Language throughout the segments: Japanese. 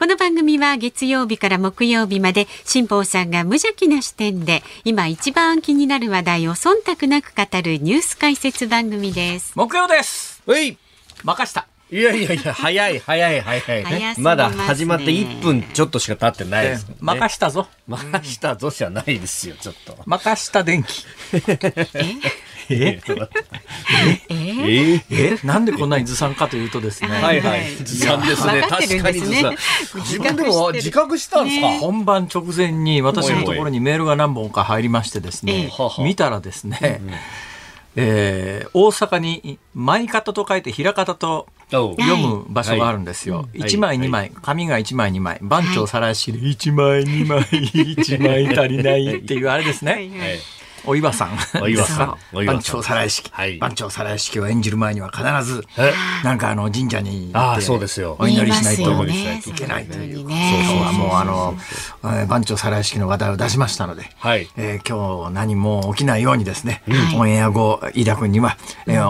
この番組は月曜日から木曜日まで辛坊さんが無邪気な視点で今一番気になる話題を忖度なく語るニュース解説番組です。木曜です。はい。任した。いやいやいや、早い、早い、早い。ね、まだ始まって1分ちょっとしか経ってないです、ね、任したぞ。任したぞじゃないですよ、ちょっと。任した電気。え？え？え？なんでこんなにずさんかというとですね。はいはい。ずさんですね。確かにずさん。自分でも自覚したんですか？本番直前に私のところにメールが何本か入りましてですね、見たらですね、えー、大阪に舞方と書いて平方と読む場所があるんですよ。一、枚二枚、紙が一枚二枚、番長さらしで一枚二枚、一枚足りないっていうあれですね。お岩さん。お岩さん。番長再来式。番長再来式を演じる前には必ず、なんかあの神社に行って、そうですよ。お祈りしないといけないという。そうそう、もうあの、番長再来式の話題を出しましたので、え今日何も起きないようにですね、オンエア後、飯田君には、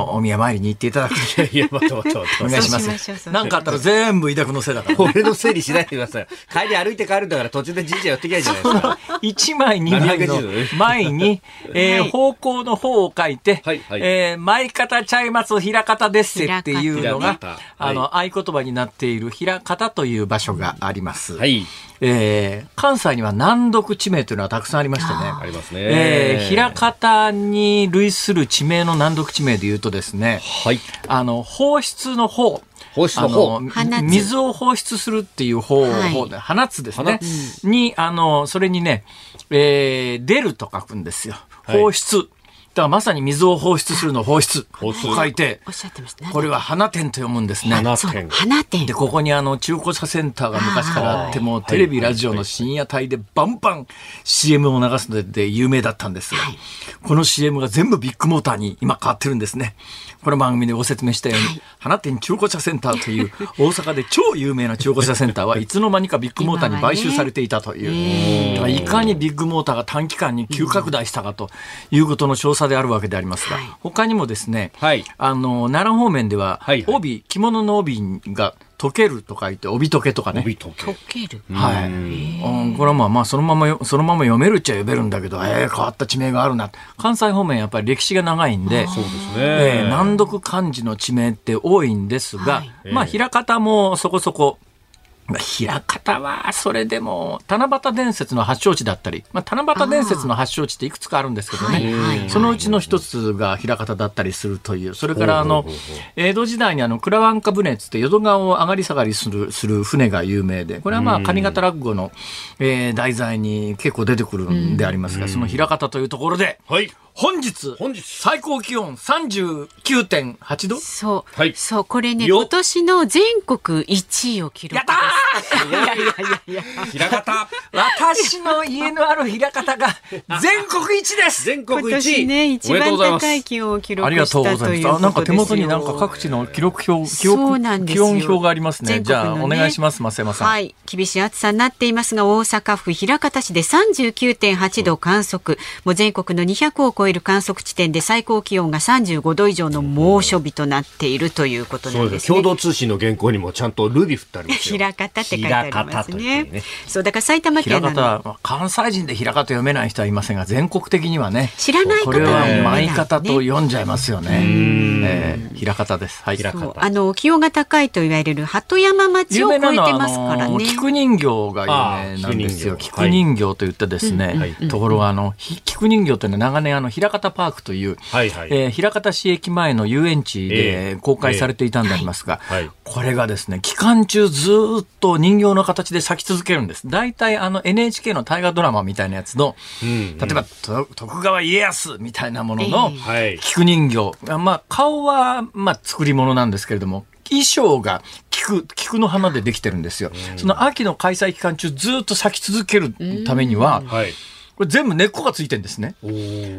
お宮参りに行っていただく。いや、待って待って待って。お願いします。何かあったら全部飯田君のせいだから。俺のせいにしないでください。帰り歩いて帰るんだから途中で神社寄ってきゃいいじゃないですか。一枚二枚の前に、えー、方向の方を書いて、はいはい、えー、前方ちゃいます平方ですっていうのが、あの、合言葉になっている平方という場所があります。はい。えー、関西には難読地名というのはたくさんありましてね。ありますね。えー、平方に類する地名の難読地名で言うとですね、はい。あの、放出の方。放出の方水を放出するっていう方、はい、放つですね。に、あの、それにね、えー、出ると書くんですよ。放出。はいだからまさに水を放出するの放出。放出。書いて、おっしゃってましたこれは花店と読むんですね。花店。花店。で、ここにあの、中古車センターが昔からあって、もテレビ、ラジオの深夜帯でバンバン CM を流すので有名だったんですが、この CM が全部ビッグモーターに今変わってるんですね。この番組でご説明したように、はい、花店中古車センターという大阪で超有名な中古車センターは いつの間にかビッグモーターに買収されていたという、ね、いかにビッグモーターが短期間に急拡大したかということの詳細であるわけでありますが、他にもですね、はい、あの奈良方面では、帯着物の帯が溶けると書いて、帯溶けとかね。帯溶け。溶ける。はい。うん、これはまあまあ、そのまま、そのまま読めるっちゃ読めるんだけど、ええー、変わった地名があるな。関西方面やっぱり歴史が長いんで、そうですね。えー、難読漢字の地名って多いんですが、はい、まあ、平方もそこそこ、平方はそれでも七夕伝説の発祥地だったり、まあ、七夕伝説の発祥地っていくつかあるんですけどね、そのうちの一つが平方だったりするというそれからあの江戸時代にあの倉湾家船っつって淀川を上がり下がりするする船が有名でこれはまあ上方落語の、えー、題材に結構出てくるんでありますが、その平方というところで、はい本日、本日。最高気温39.8度。そう、はい、そう、これね、今年の全国1位を記録やったー！いやいやいやいや、平方。私の家のある平方が全国一です。全国一位。ね、一番高い気温を記録したということですよ。なんか手元になんか各地の記録表、記録気温表がありますね。じゃあ、お願いします、増山さん。はい。厳しい暑さになっていますが、大阪府枚方市で39.8度観測。もう全国の200を超える観測地点で最高気温が35度以上の猛暑日となっているということなんです、ね、共同通信の原稿にもちゃんとルビ振ってありますよ。平方って書いてありますね。ねそうだから埼玉県関西人で平方読めない人はいませんが全国的にはね知らないこれは舞方と読んじゃいますよね。えー、平方です。はい。あの気温が高いと言われる鳩山町を超えてますからね。菊人形が有名なんですよ。菊人形と言ってですね、ところがあの菊人形というのは長年あの平方パークという、はいはい、えー、平方市駅前の遊園地で公開されていたんでありますが、えーえーはい、これがですね、期間中ずっと人形の形で咲き続けるんです。大体あの NHK の大河ドラマみたいなやつの、うんうん、例えば徳川家康みたいなものの菊人形、えー、まあ顔はまあ作り物なんですけれども、衣装が菊、菊の花でできてるんですよ。その秋の開催期間中ずっと咲き続けるためには、はいこれ全部根っこがついてるんですね。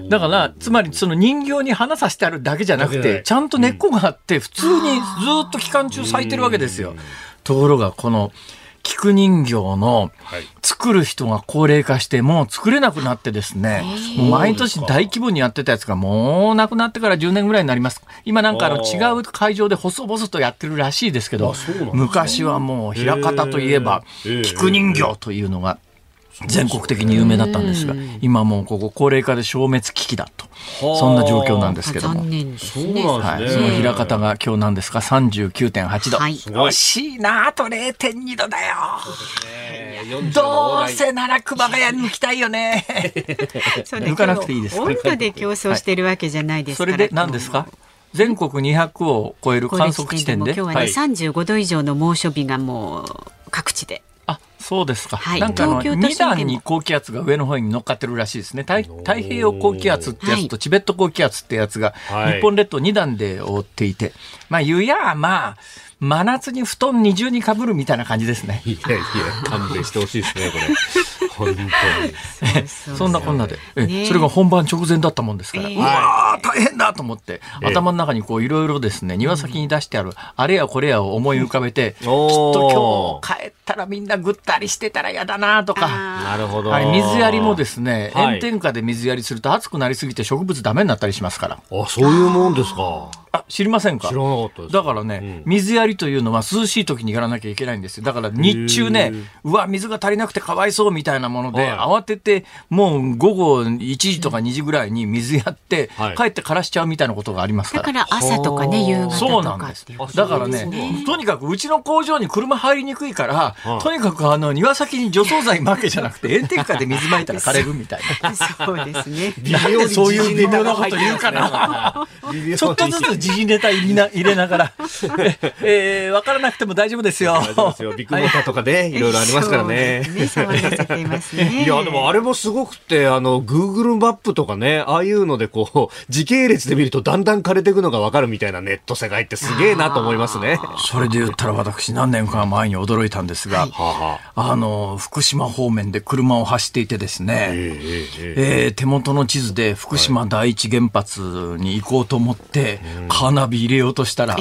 だから、つまりその人形に花さしてあるだけじゃなくて、ちゃんと根っこがあって、普通にずっと期間中咲いてるわけですよ。ところが、この、菊人形のはい。作る人が高齢化してもう作れなくなってですね、もう毎年大規模にやってたやつがもうなくなってから10年ぐらいになります。今なんかあの違う会場で細々とやってるらしいですけど昔はもう平方といえば菊人形というのが全国的に有名だったんですが、今もうここ高齢化で消滅危機だと。そんな状況なんですけども残。念ですそうね。はい、なんですね。その平方が今日なんですか？39.8度。はいごい惜しいなあと0.2度だよ。ね40どうせなら熊谷に行きたいよね。抜かなくていいです温度で競争してるわけじゃないですから。それで何ですか？全国200を超える観測地点で？今日はね、はい35度以上の猛暑日がもう各地で。あ、そうですか。はい。なんかあの、東京都心でも。2段に高気圧が上の方に乗っかってるらしいですね。太太平洋高気圧ってやつと、はい。チベット高気圧ってやつが、はい。日本列島2段で覆っていて、まあ、言うや、まあ、真夏に布団二重にかぶるみたいな感じですね。いやいや、勘弁してほしいですね、これ。本当に。そんなこんなで、えねそれが本番直前だったもんですから、ええうわー大変だと思って、ええ頭の中にこういろいろですね、庭先に出してある、あれやこれやを思い浮かべて、きっおーと今日帰ったらみんなぐったりしてたら嫌だなとか、なるほど。あれ水やりもですね、はい炎天下で水やりすると熱くなりすぎて植物ダメになったりしますから。あ、そういうもんですか。あ、知りませんか？知らなかったです。だからね、水やりというのは涼しい時にやらなきゃいけないんですよ。だから日中ね、うわ、水が足りなくてかわいそうみたいなもので、はい慌てて、もう午後1時とか2時ぐらいに水やって、はい帰って枯らしちゃうみたいなことがありますか。だからら朝とかね、夕方そうなんです。だからね、とにかくうちの工場に車入りにくいから、はいとにかくあの庭先に除草剤撒けじゃなくて炎天下で水撒いたら枯れるみたいな。そうですね。なんでそういう微妙なこと言うかな。ちょっとずつ時事ネタ入れな入れながら、えー、分からなくても大丈夫ですよ。大丈夫ですよ。ビッグモーターとかね、いろいろありますからね。いや、でもあれもすごくて、あの、Google マップとかね、ああいうのでこう、時系列で見るとだんだん枯れていくのがわかるみたいなネット世界ってすげえなと思いますね。はそれで言ったら私何年か前に驚いたんですが、あはあ。あの、福島方面で車を走っていてですね、えええええー手元の地図で福島第一原発に行こうと思って、カーナビ入れようとしたら、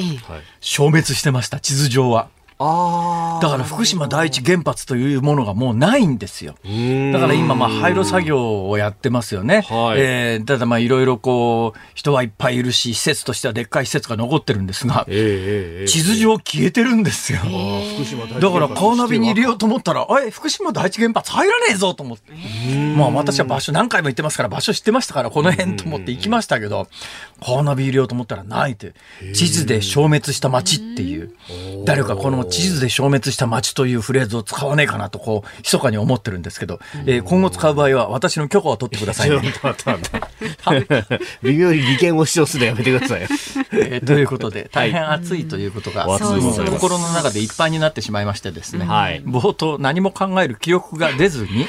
消滅してました、地図上は。あだから福島第一原発というものがもうないんですよ。ーだから今、まあ、廃炉作業をやってますよね。はい。えーただ、まあ、いろいろこう、人はいっぱいいるし、施設としてはでっかい施設が残ってるんですが、ええええええ。地図上消えてるんですよ。あーだから、カーナビに入れようと思ったら、え、福島第一原発入らねえぞと思って。まあ、私は場所何回も行ってますから、場所知ってましたから、この辺と思って行きましたけど、カーナビ入れようと思ったらないって、地図で消滅した街っていう、誰かこの地図で消滅した街というフレーズを使わねえかなと、こう、密かに思ってるんですけど、えー今後使う場合は私の許可を取ってください ちょっね。と待って待って。微妙に利権を主張するのやめてください。えーということで、大変暑いということが、心の中でいっぱいになってしまいましてですね、はい冒頭何も考える記憶が出ずに、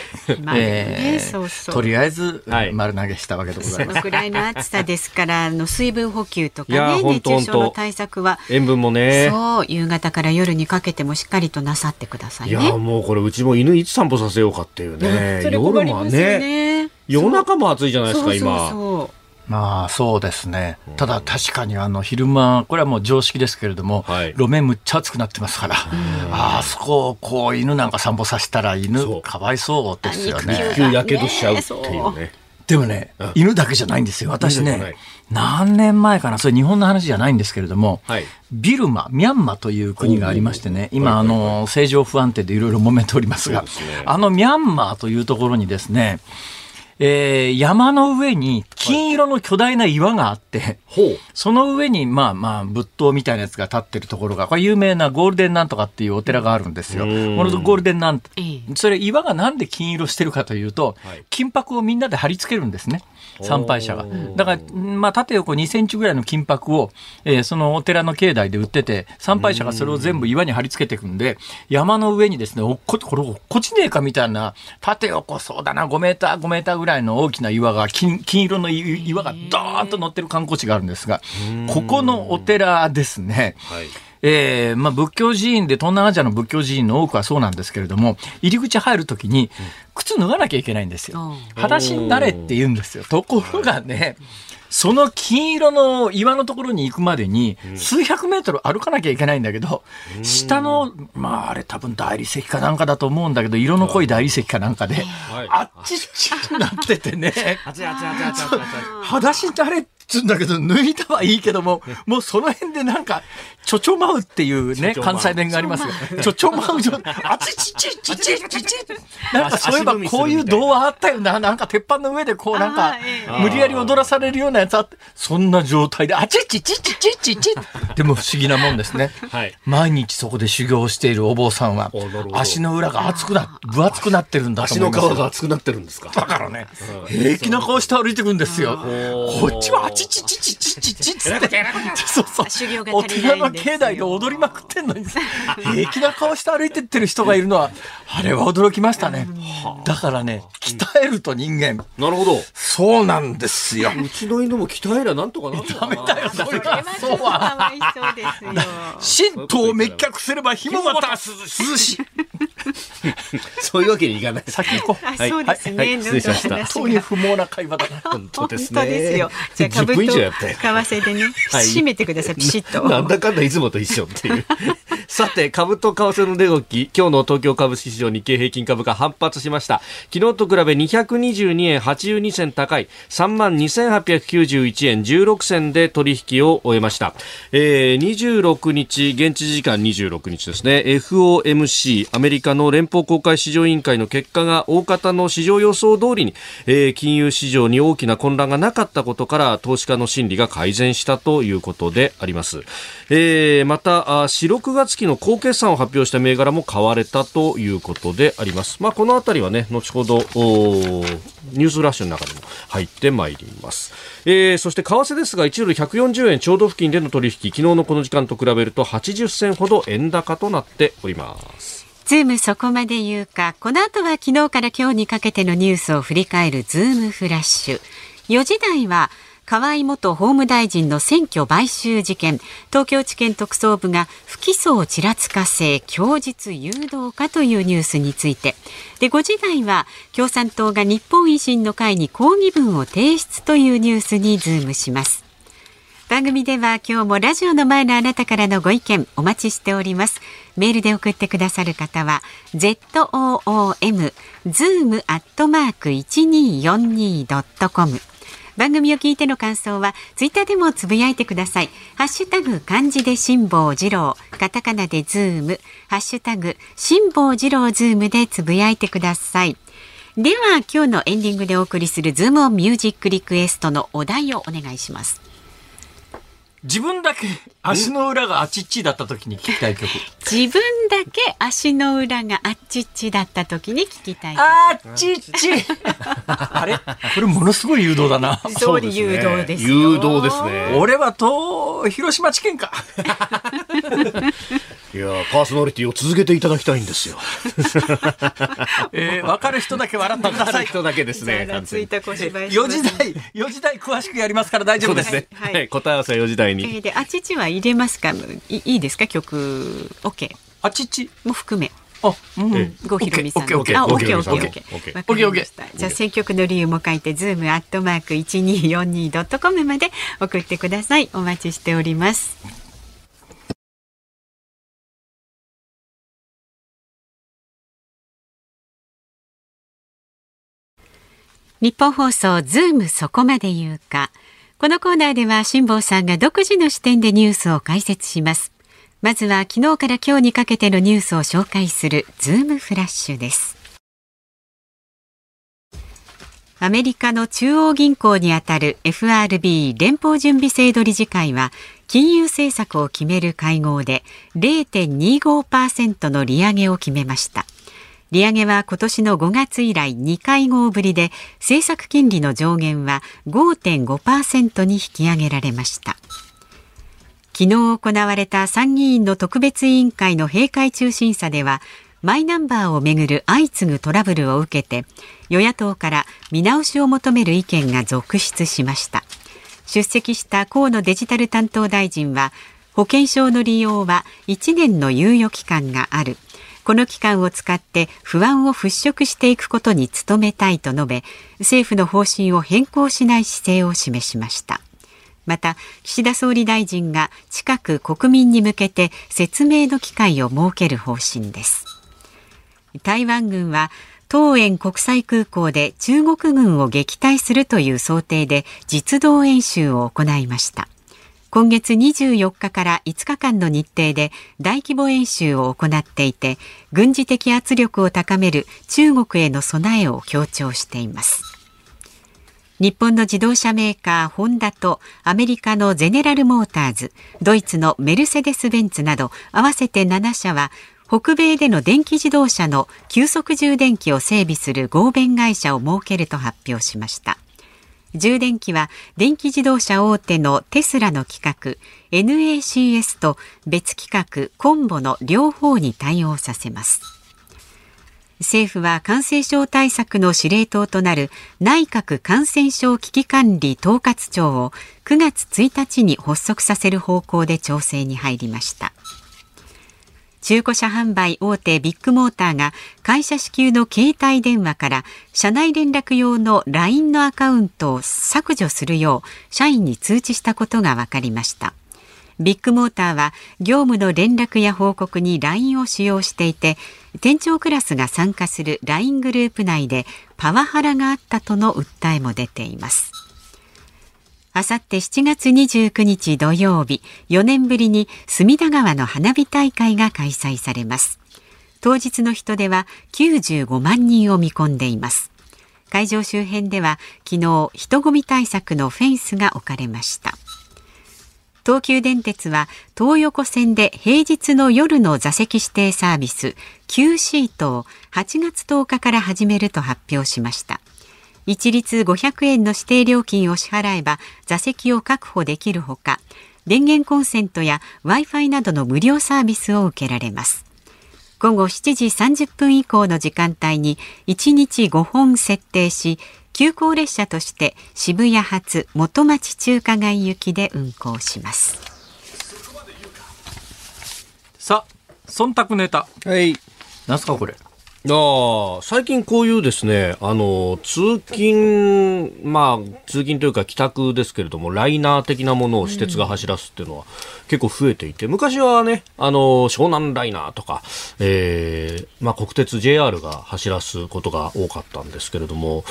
えーそうそうとりあえず、はい丸投げしたわけでございます。このくらいの暑さですから、あの水分補給とかね、熱中症の対策は。塩分もね。そう、夕方から夜にかけてもしっかりとなさってくださいいや、ね。もうこれうちも犬いつ散歩させようかっていうね。夜もね。ね。夜中も暑いじゃないですか、そうそう今。そうまあそうですね。ただ確かにあの昼間、これはもう常識ですけれども、はい路面むっちゃ暑くなってますから、あそこをこう犬なんか散歩させたら犬かわいそうですよねあ肉球。急やけどしちゃうっていうね。でもね、犬だけじゃないんですよ。私ね何年前かな、それ日本の話じゃないんですけれども、はい。ビルマ、ミャンマという国がありましてね、今、あの、政情不安定でいろいろ揉めておりますが、すね。あのミャンマーというところにですね、えー山の上に金色の巨大な岩があって、ほう。その上に、まあまあ、仏塔みたいなやつが立ってるところが、これ有名なゴールデンなんとかっていうお寺があるんですよ。こうんのゴールデンなんそれ岩がなんで金色してるかというと、はい金箔をみんなで貼り付けるんですね。参拝者が。だから、まあ、縦横2センチぐらいの金箔を、えーそのお寺の境内で売ってて、参拝者がそれを全部岩に貼り付けていくんで、山の上にですね、おっこ、これ、落っこちねえかみたいな、縦横そうだな、5メーター、5メーターぐらいの大きな岩が、金、金色の岩がドーンと乗ってる観光地があるんですが、ここのお寺ですね、はい。えーまあ、仏教寺院で東南アジアの仏教寺院の多くはそうなんですけれども入り口入るときに靴脱がなきゃいけないんですよ。裸足になれって言うんですよ。ところがね、その金色の岩のところに行くまでに、数百メートル歩かなきゃいけないんだけど、下の、まあ、あれ多分大理石かなんかだと思うんだけど、色の濃い大理石かなんかで、あっちっちになっててね、裸足になれっつうんだけど、脱いだはいいけども、もうその辺でなんか、ちょちょまうっていうね、関西弁がありますよ、ちょちょまうじょ、あちちちちちちちなんかそういえばこういう童話あったよな、なんか鉄板の上でこうなんか、無理やり踊らされるようなやつあって、そんな状態で、あちちちちちちちでも不思議なもんですね。はい、毎日そこで修行しているお坊さんは、足の裏が熱くな、分厚くなってるんだと思。足の皮が熱くなってるんですかだからね、平気な顔して歩いてくんですよ。こっちはあちちちちちちちって。そうそう。修行が足り。境内で踊りまくってんのに 平気な顔して歩いてってる人がいるのはあれは驚きましたね。だからね鍛えると人間。なるほど。そうなんですよ。うちの犬も鍛えりゃなんとかなるダメだよそれは。そうは。神道を滅却すれば紐また涼しいそういうわけにいかない。先行こう。はい、そうですね。はい、失礼しました。そういう不毛な会話だな。本当ですね。本当ですよ。じゃあ株と為替でね、締めてください。ピシッと。なんだかんだいつもと一緒っていう。さて、株と為替の値動き、今日の東京株式市場日経平均株価反発しました。昨日と比べ222円82銭高い、3万2891円16銭で取引を終えました。えー、26日、現地時間26日ですね、FOMC、アメリカの連邦公開市場委員会の結果が大方の市場予想通りに、えー、金融市場に大きな混乱がなかったことから、投資家の心理が改善したということであります。えー、また、4、6月期の高決算を発表した銘柄も買われたということであります。まあ、このあたりはね、後ほど、ニュースラッシュの中でも入ってまいります。えー、そして為替ですが、1ドル140円ちょうど付近での取引、昨日のこの時間と比べると80銭ほど円高となっております。ズームそこまで言うか、この後は昨日から今日にかけてのニュースを振り返るズームフラッシュ。4時台は、河井元法務大臣の選挙買収事件。東京地検特捜部が不起訴をちらつかせ供述誘導かというニュースについて。で5時台は共産党が日本維新の会に抗議文を提出というニュースにズームします。番組では今日もラジオの前のあなたからのご意見お待ちしております。メールで送ってくださる方は zoom zoom アットマーク 1242.com 番組を聞いての感想はツイッターでもつぶやいてください。ハッシュタグ漢字で辛坊治郎。カタカナでズーム。ハッシュタグ辛坊治郎ズームでつぶやいてください。では今日のエンディングでお送りするズームオンミュージックリクエストのお題をお願いします。自分だけ足の裏があちっちだった時に聞きたい曲。自分だけ足の裏があっちっちだった時に聞きたい曲。あっちっち。あれ？これものすごい誘導だな。そうです、誘導です誘導ですね。俺はと広島地検か。いやパーソナリティを続けていただきたいんですよ。えー、分かる人だけ笑ってください。人だけですね。ついた小芝居。4時台、4時台詳しくやりますから大丈夫ですね。はい、はい、答え合わせ4時台に。えー、で、あちちは入れますか？いいいですか？曲、OK。あちち？も含め。あ、うん、郷ひろみさん。オッケーオッケーオッケーオッケーオッケー。オッケーオッケー。じゃあ選曲の理由も書いて、ズームアットマーク一二四二ドットコムまで送ってください。お待ちしております。日本放送ズームそこまで言うか。このコーナーでは辛坊さんが独自の視点でニュースを解説します。まずは昨日から今日にかけてのニュースを紹介するズームフラッシュです。アメリカの中央銀行にあたる FRB 連邦準備制度理事会は金融政策を決める会合で0.25%の利上げを決めました。利上げは今年の5月以来2会合ぶりで政策金利の上限は5.5%に引き上げられました。昨日行われた参議院の特別委員会の閉会中審査ではマイナンバーをめぐる相次ぐトラブルを受けて与野党から見直しを求める意見が続出しました。出席した河野デジタル担当大臣は保険証の利用は1年の猶予期間がある。この期間を使って不安を払拭していくことに努めたいと述べ政府の方針を変更しない姿勢を示しました。また岸田総理大臣が近く国民に向けて説明の機会を設ける方針です。台湾軍は東園国際空港で中国軍を撃退するという想定で実動演習を行いました。今月24日から5日間の日程で大規模演習を行っていて軍事的圧力を高める中国への備えを強調しています。日本の自動車メーカーホンダとアメリカのゼネラルモーターズドイツのメルセデス・ベンツなど合わせて7社は北米での電気自動車の急速充電器を整備する合弁会社を設けると発表しました。充電器は電気自動車大手のテスラの規格 NACS と別規格コンボの両方に対応させます。政府は感染症対策の司令塔となる内閣感染症危機管理統括庁を9月1日に発足させる方向で調整に入りました。中古車販売大手ビッグモーターが会社支給の携帯電話から社内連絡用の LINE のアカウントを削除するよう社員に通知したことが分かりました。ビッグモーターは業務の連絡や報告に LINE を使用していて店長クラスが参加する LINE グループ内でパワハラがあったとの訴えも出ています。あさって7月29日土曜日、4年ぶりに隅田川の花火大会が開催されます。当日の人出は95万人を見込んでいます。会場周辺では昨日人混み対策のフェンスが置かれました。東急電鉄は東横線で平日の夜の座席指定サービス Q シートを8月10日から始めると発表しました。一律500円の指定料金を支払えば座席を確保できるほか電源コンセントや Wi-Fi などの無料サービスを受けられます。午後7時30分以降の時間帯に1日5本設定し急行列車として渋谷発元町中華街行きで運行します。さあ忖度ネタ。はい。何すかこれあ最近こういうですね、あの、通勤、まあ、通勤というか帰宅ですけれども、ライナー的なものを私鉄が走らすっていうのは結構増えていて、昔はね、あの、湘南ライナーとか、えー、まあ、国鉄 JR が走らすことが多かったんですけれども、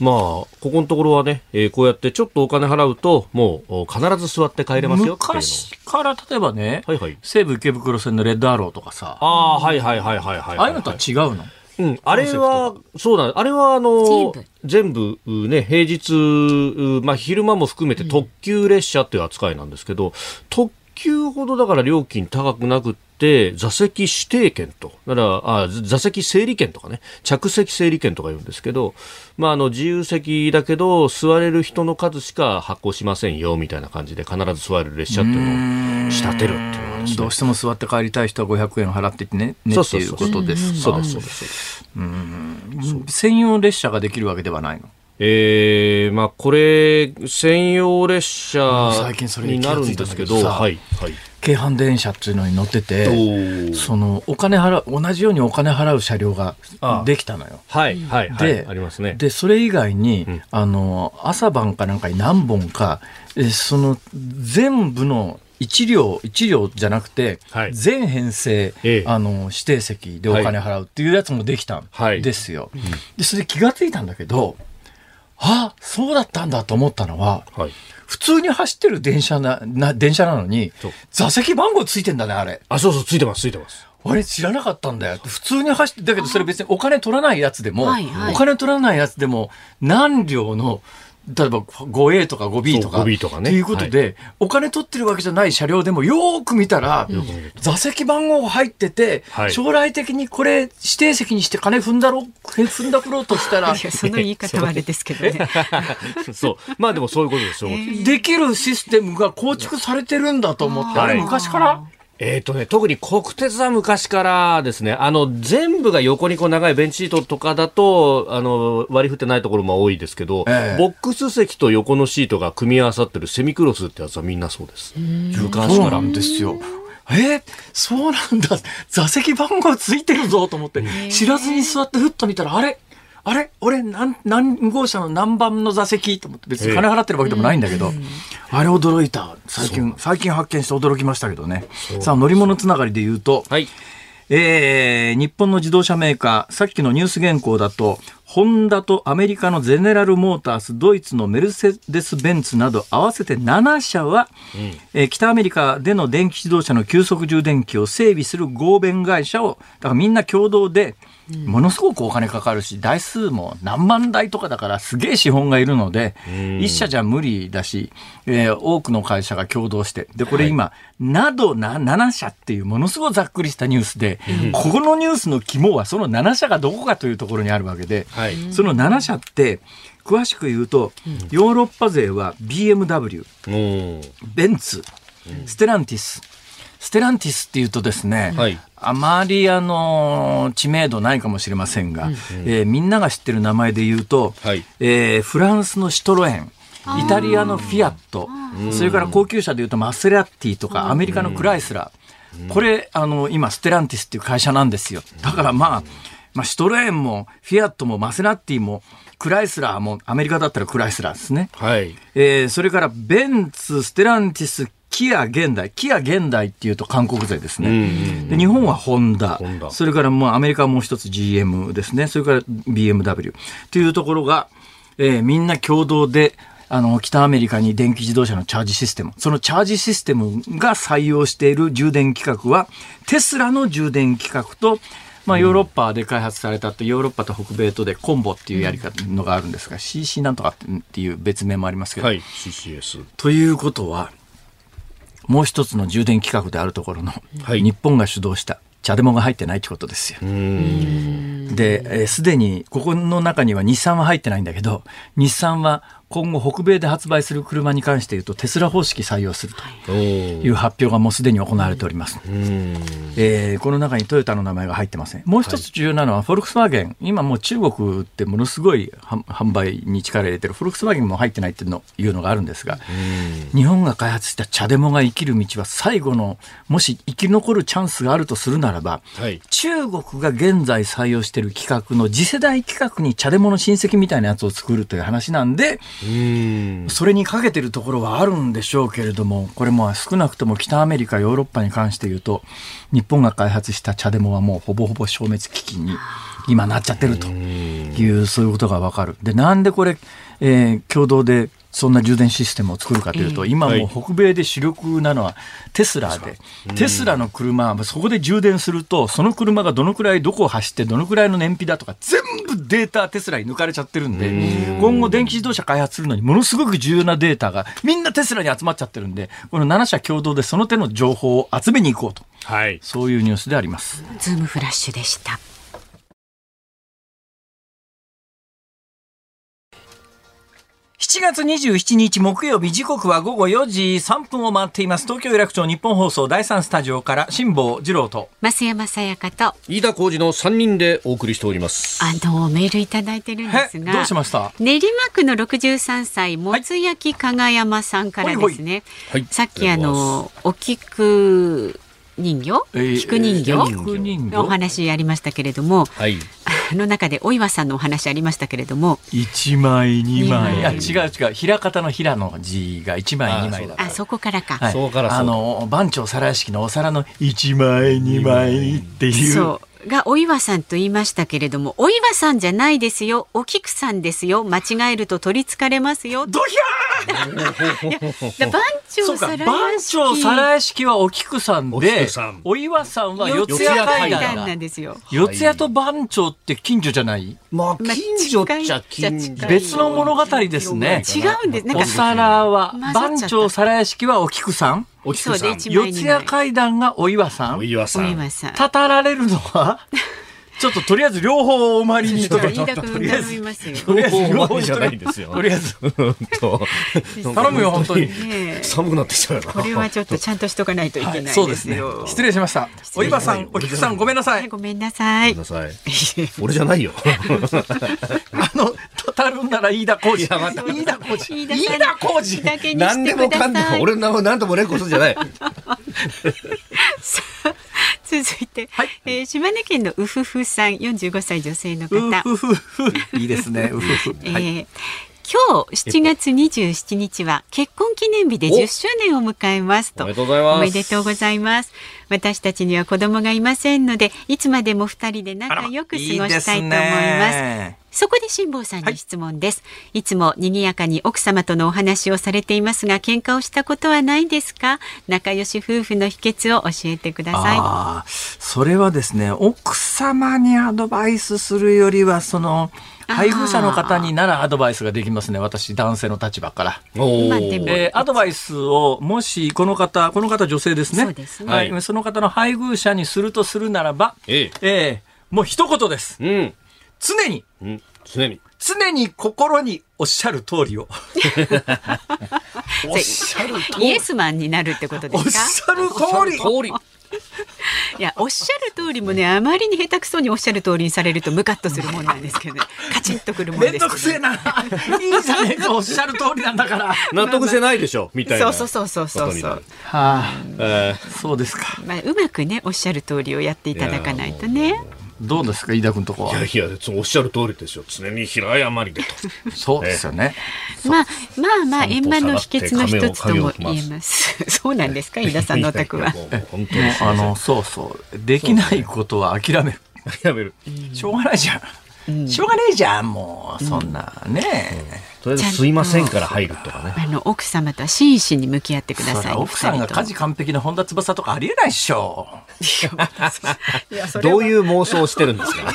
まあ、ここのところはね、えー、こうやってちょっとお金払うと、もう必ず座って帰れますよっていうの。昔から例えばね、はいはい、西武池袋線のレッドアローとかさ、ああ、はいはいはいはいはい、はい。ああいうのとは違うの？うん、あれは、そうだ、あれはあの、全部ね、平日、まあ昼間も含めて特急列車っていう扱いなんですけど、うん、特急ほどだから料金高くなくて、座席指定券と、だからあ座席整理券とかね、着席整理券とか言うんですけど、まあ、あの自由席だけど、座れる人の数しか発行しませんよみたいな感じで、必ず座れる列車っていうのを仕立てるっていうね、どうしても座って帰りたい人は500円払ってね。ねっていうことですそうですそうですうん。専用列車ができるわけではないの？えー、まあこれ専用列車になるんですけど、はいはい。京阪電車っていうのに乗ってて、そのお金払う同じようにお金払う車両ができたのよ。はいはいはい。ありますね。でそれ以外に、うん、あの朝晩かなんかに何本かその全部の1両1両じゃなくて、はい、全編成、ええ、あの指定席でお金払うっていうやつもできたんですよ。はい、でそれで気が付いたんだけどあそうだったんだと思ったのは、はい、普通に走ってる電車なな電車なのに座席番号ついてんだねあれ。あそうそうついてますついてます。あれ知らなかったんだよ。普通に走って、だけどそれ別にお金取らないやつでも、はいはい、お金取らないやつでも、何両の例えば 5A とか 5B とか。5B とかね。ということで、はい、お金取ってるわけじゃない車両でもよく見たら、うん、座席番号入ってて、はい、将来的にこれ指定席にして金踏んだろ、踏んだくろうとしたら。その言い方はあれですけどね。そう。まあでもそういうことですよ。えー、できるシステムが構築されてるんだと思って、あれ昔から？えっ、ー、とね、特に国鉄は昔からですね、あの、全部が横にこう長いベンチシートとかだと、あの、割り振ってないところも多いですけど、えー、ボックス席と横のシートが組み合わさってるセミクロスってやつはみんなそうです。昔から。なんですよ。えそうなんだ。座席番号ついてるぞと思って、知らずに座ってふっと見たら、あれ？あれ？俺何、何号車の何番の座席？と思って、別に金払ってるわけでもないんだけど、あれ驚いた。最近、最近発見して驚きましたけどね。さあ、乗り物つながりで言うと、はい。えー日本の自動車メーカー、さっきのニュース原稿だと、ホンダとアメリカのゼネラルモータース、ドイツのメルセデス・ベンツなど合わせて7社は、えー北アメリカでの電気自動車の急速充電器を整備する合弁会社を、だからみんな共同で、ものすごくお金かかるし、台数も何万台とかだからすげえ資本がいるので、一社じゃ無理だし、えー多くの会社が共同して、で、これ今、などな7社っていうものすごいざっくりしたニュースで、ここのニュースの肝はその7社がどこかというところにあるわけで、はい。その7社って、詳しく言うと、ヨーロッパ勢は BMW、ベンツ、ステランティス。ステランティスっていうとですね、はい。あまりあの知名度ないかもしれませんが、えーみんなが知ってる名前で言うと、はい。えーフランスのシトロエン、イタリアのフィアット、それから高級車で言うとマセラティとかアメリカのクライスラー、これあの今ステランティスっていう会社なんですよ。だからまあ、まあ、シトロエンもフィアットもマセラティもクライスラーもアメリカだったらクライスラーですね。はい。えーそれからベンツ、ステランティス、キア現代。キア現代っていうと韓国勢ですね。で日本はホンダそれからもうアメリカはもう一つ GM ですね。それから BMW というところが、えーみんな共同で、あの、北アメリカに電気自動車のチャージシステム。そのチャージシステムが採用している充電規格は、テスラの充電規格と、まあ、ヨーロッパで開発されたって、ヨーロッパと北米とでコンボっていうやり方のがあるんですが、CC なんとかっていう別名もありますけど、はい。CCS。ということは、もう一つの充電規格であるところの、はい日本が主導したチャデモが入ってないってことですよ。で、えーすでにここの中には日産は入ってないんだけど、日産は今後北米で発売する車に関して言うとテスラ方式採用するという発表がもうすでに行われております。うん。えーこの中にトヨタの名前が入ってません。もう一つ重要なのは、フォルクスワーゲン。今もう中国ってものすごい販販売に力入れてる、フォルクスワーゲンも入ってないっていうのいうのがあるんですが、日本が開発したチャデモが生きる道は最後の、もし生き残るチャンスがあるとするならば、はい。中国が現在採用している規格の次世代規格にチャデモの親戚みたいなやつを作るという話なんで、うん。それにかけてるところはあるんでしょうけれども、これも少なくとも北アメリカ、ヨーロッパに関して言うと、日本が開発した茶デモはもうほぼほぼ消滅危機に今なっちゃってるという、そういうことがわかる。で、なんでこれ、えー共同でそんな充電システムを作るかというと、今もう北米で主力なのはテスラで、テスラの車はそこで充電すると、その車がどのくらいどこを走ってどのくらいの燃費だとか、全部データテスラに抜かれちゃってるんで、今後電気自動車開発するのにものすごく重要なデータがみんなテスラに集まっちゃってるんで、この7社共同でその手の情報を集めに行こうと。はい。そういうニュースであります。ズームフラッシュでした。7月27日木曜日時刻は午後4時3分を回っています。東京有楽町日本放送第3スタジオから辛坊治郎と。増山さやかと、飯田浩二の3人でお送りしております。あの、メールいただいてるんですえ、が。どうしました？練馬区の63歳、もつ焼き加賀山さんからですね。はいさっきあの、お菊人形、えー菊人形、えー菊人形？のお話ありましたけれども、はい。あの中でお岩さんのお話ありましたけれども、1枚2枚。二枚あ、違う違う。平方の平の字が1枚2枚あ、そこからか。はい、そうからそうあの番長皿屋敷のお皿の1枚2枚っていうそう。が、お岩さんと言いましたけれども、お岩さんじゃないですよ、お菊さんですよ、間違えると取り憑かれますよ。ドヒで番長そうか皿番屋敷長皿屋敷はお菊さんおで菊さんお岩さんは四四谷階階段段なだんですよ。四谷と番長って近所じゃない？まあ、まあ近所っちゃ近近所。別の物語ですね違うんです。なんおか、皿は番長皿屋敷はお菊さん？お菊さん。そうで一四谷階段がお岩さんお岩さん。たたられるのは ちょっととりあえず両方お参りにとか飯田君頼みますよ。とりあえず両方じゃないんですよ。とりあえず頼むよ本当に。寒くなってきたよな。これはちょっとちゃんとしとかないといけないですよ。そうですね。失礼しました。お岩さん、お菊さん、ごめんなさい。はいごめんなさいごめん。なさい。俺じゃないよ。あの、たたるんなら飯田浩二。いやまた飯田浩二。飯田浩二。だけに何でもかんでも。俺の何とも連呼するんじゃない。続いて、はい、えー、島根県のうふふさん、45歳女性の方。うふふいいですね。うふふ。えー今日7月27日は結婚記念日で10周年を迎えますと。おめでとうございます。おめでとうございます。私たちには子供がいませんので、いつまでも二人で仲良く過ごしたいと思います。そこで辛坊さんに質問です、はい、いつも賑やかに奥様とのお話をされていますが喧嘩をしたことはないですか？仲良し夫婦の秘訣を教えてくださいそれはですね奥様にアドバイスするよりはその配偶者の方にならアドバイスができますね、私、男性の立場から。えー、アドバイスを、もし、この方、この方女性ですね。そうですね。はい。その方の配偶者にするとするならば、えええー、もう一言です。うん。常に、うん、常に。常に心におっしゃる通りを。おっしゃる通り。イエスマンになるってことですか？おっしゃる通り。いやおっしゃる通りもねあまりに下手くそにおっしゃる通りにされるとムカッとするもんなんですけどね。カチッとくるもんです、ね、めんどくせえな。いいじゃねえかおっしゃる通りなんだから。納得してないでしょみたいな。そうそうそうそうそうはあ、えー、そうですか、まあ、うまくねおっしゃる通りをやっていただかないとねどうですか飯田君とこは？いやいやおっしゃる通りですよ。常に平謝りでと。そうですよね、まあまあまあ円満の秘訣の一つとも言えます。そうなんですか飯田さんのお宅は？本当にあのそうそう。できないことは諦める。諦める。しょうがないじゃん。しょうがねえじゃんもうそんなね、とりあえずすいませんから入るとかね。あの奥様とは真摯に向き合ってください。奥さんが家事完璧な本田翼とかありえないっしょ。どういう妄想をしてるんですか？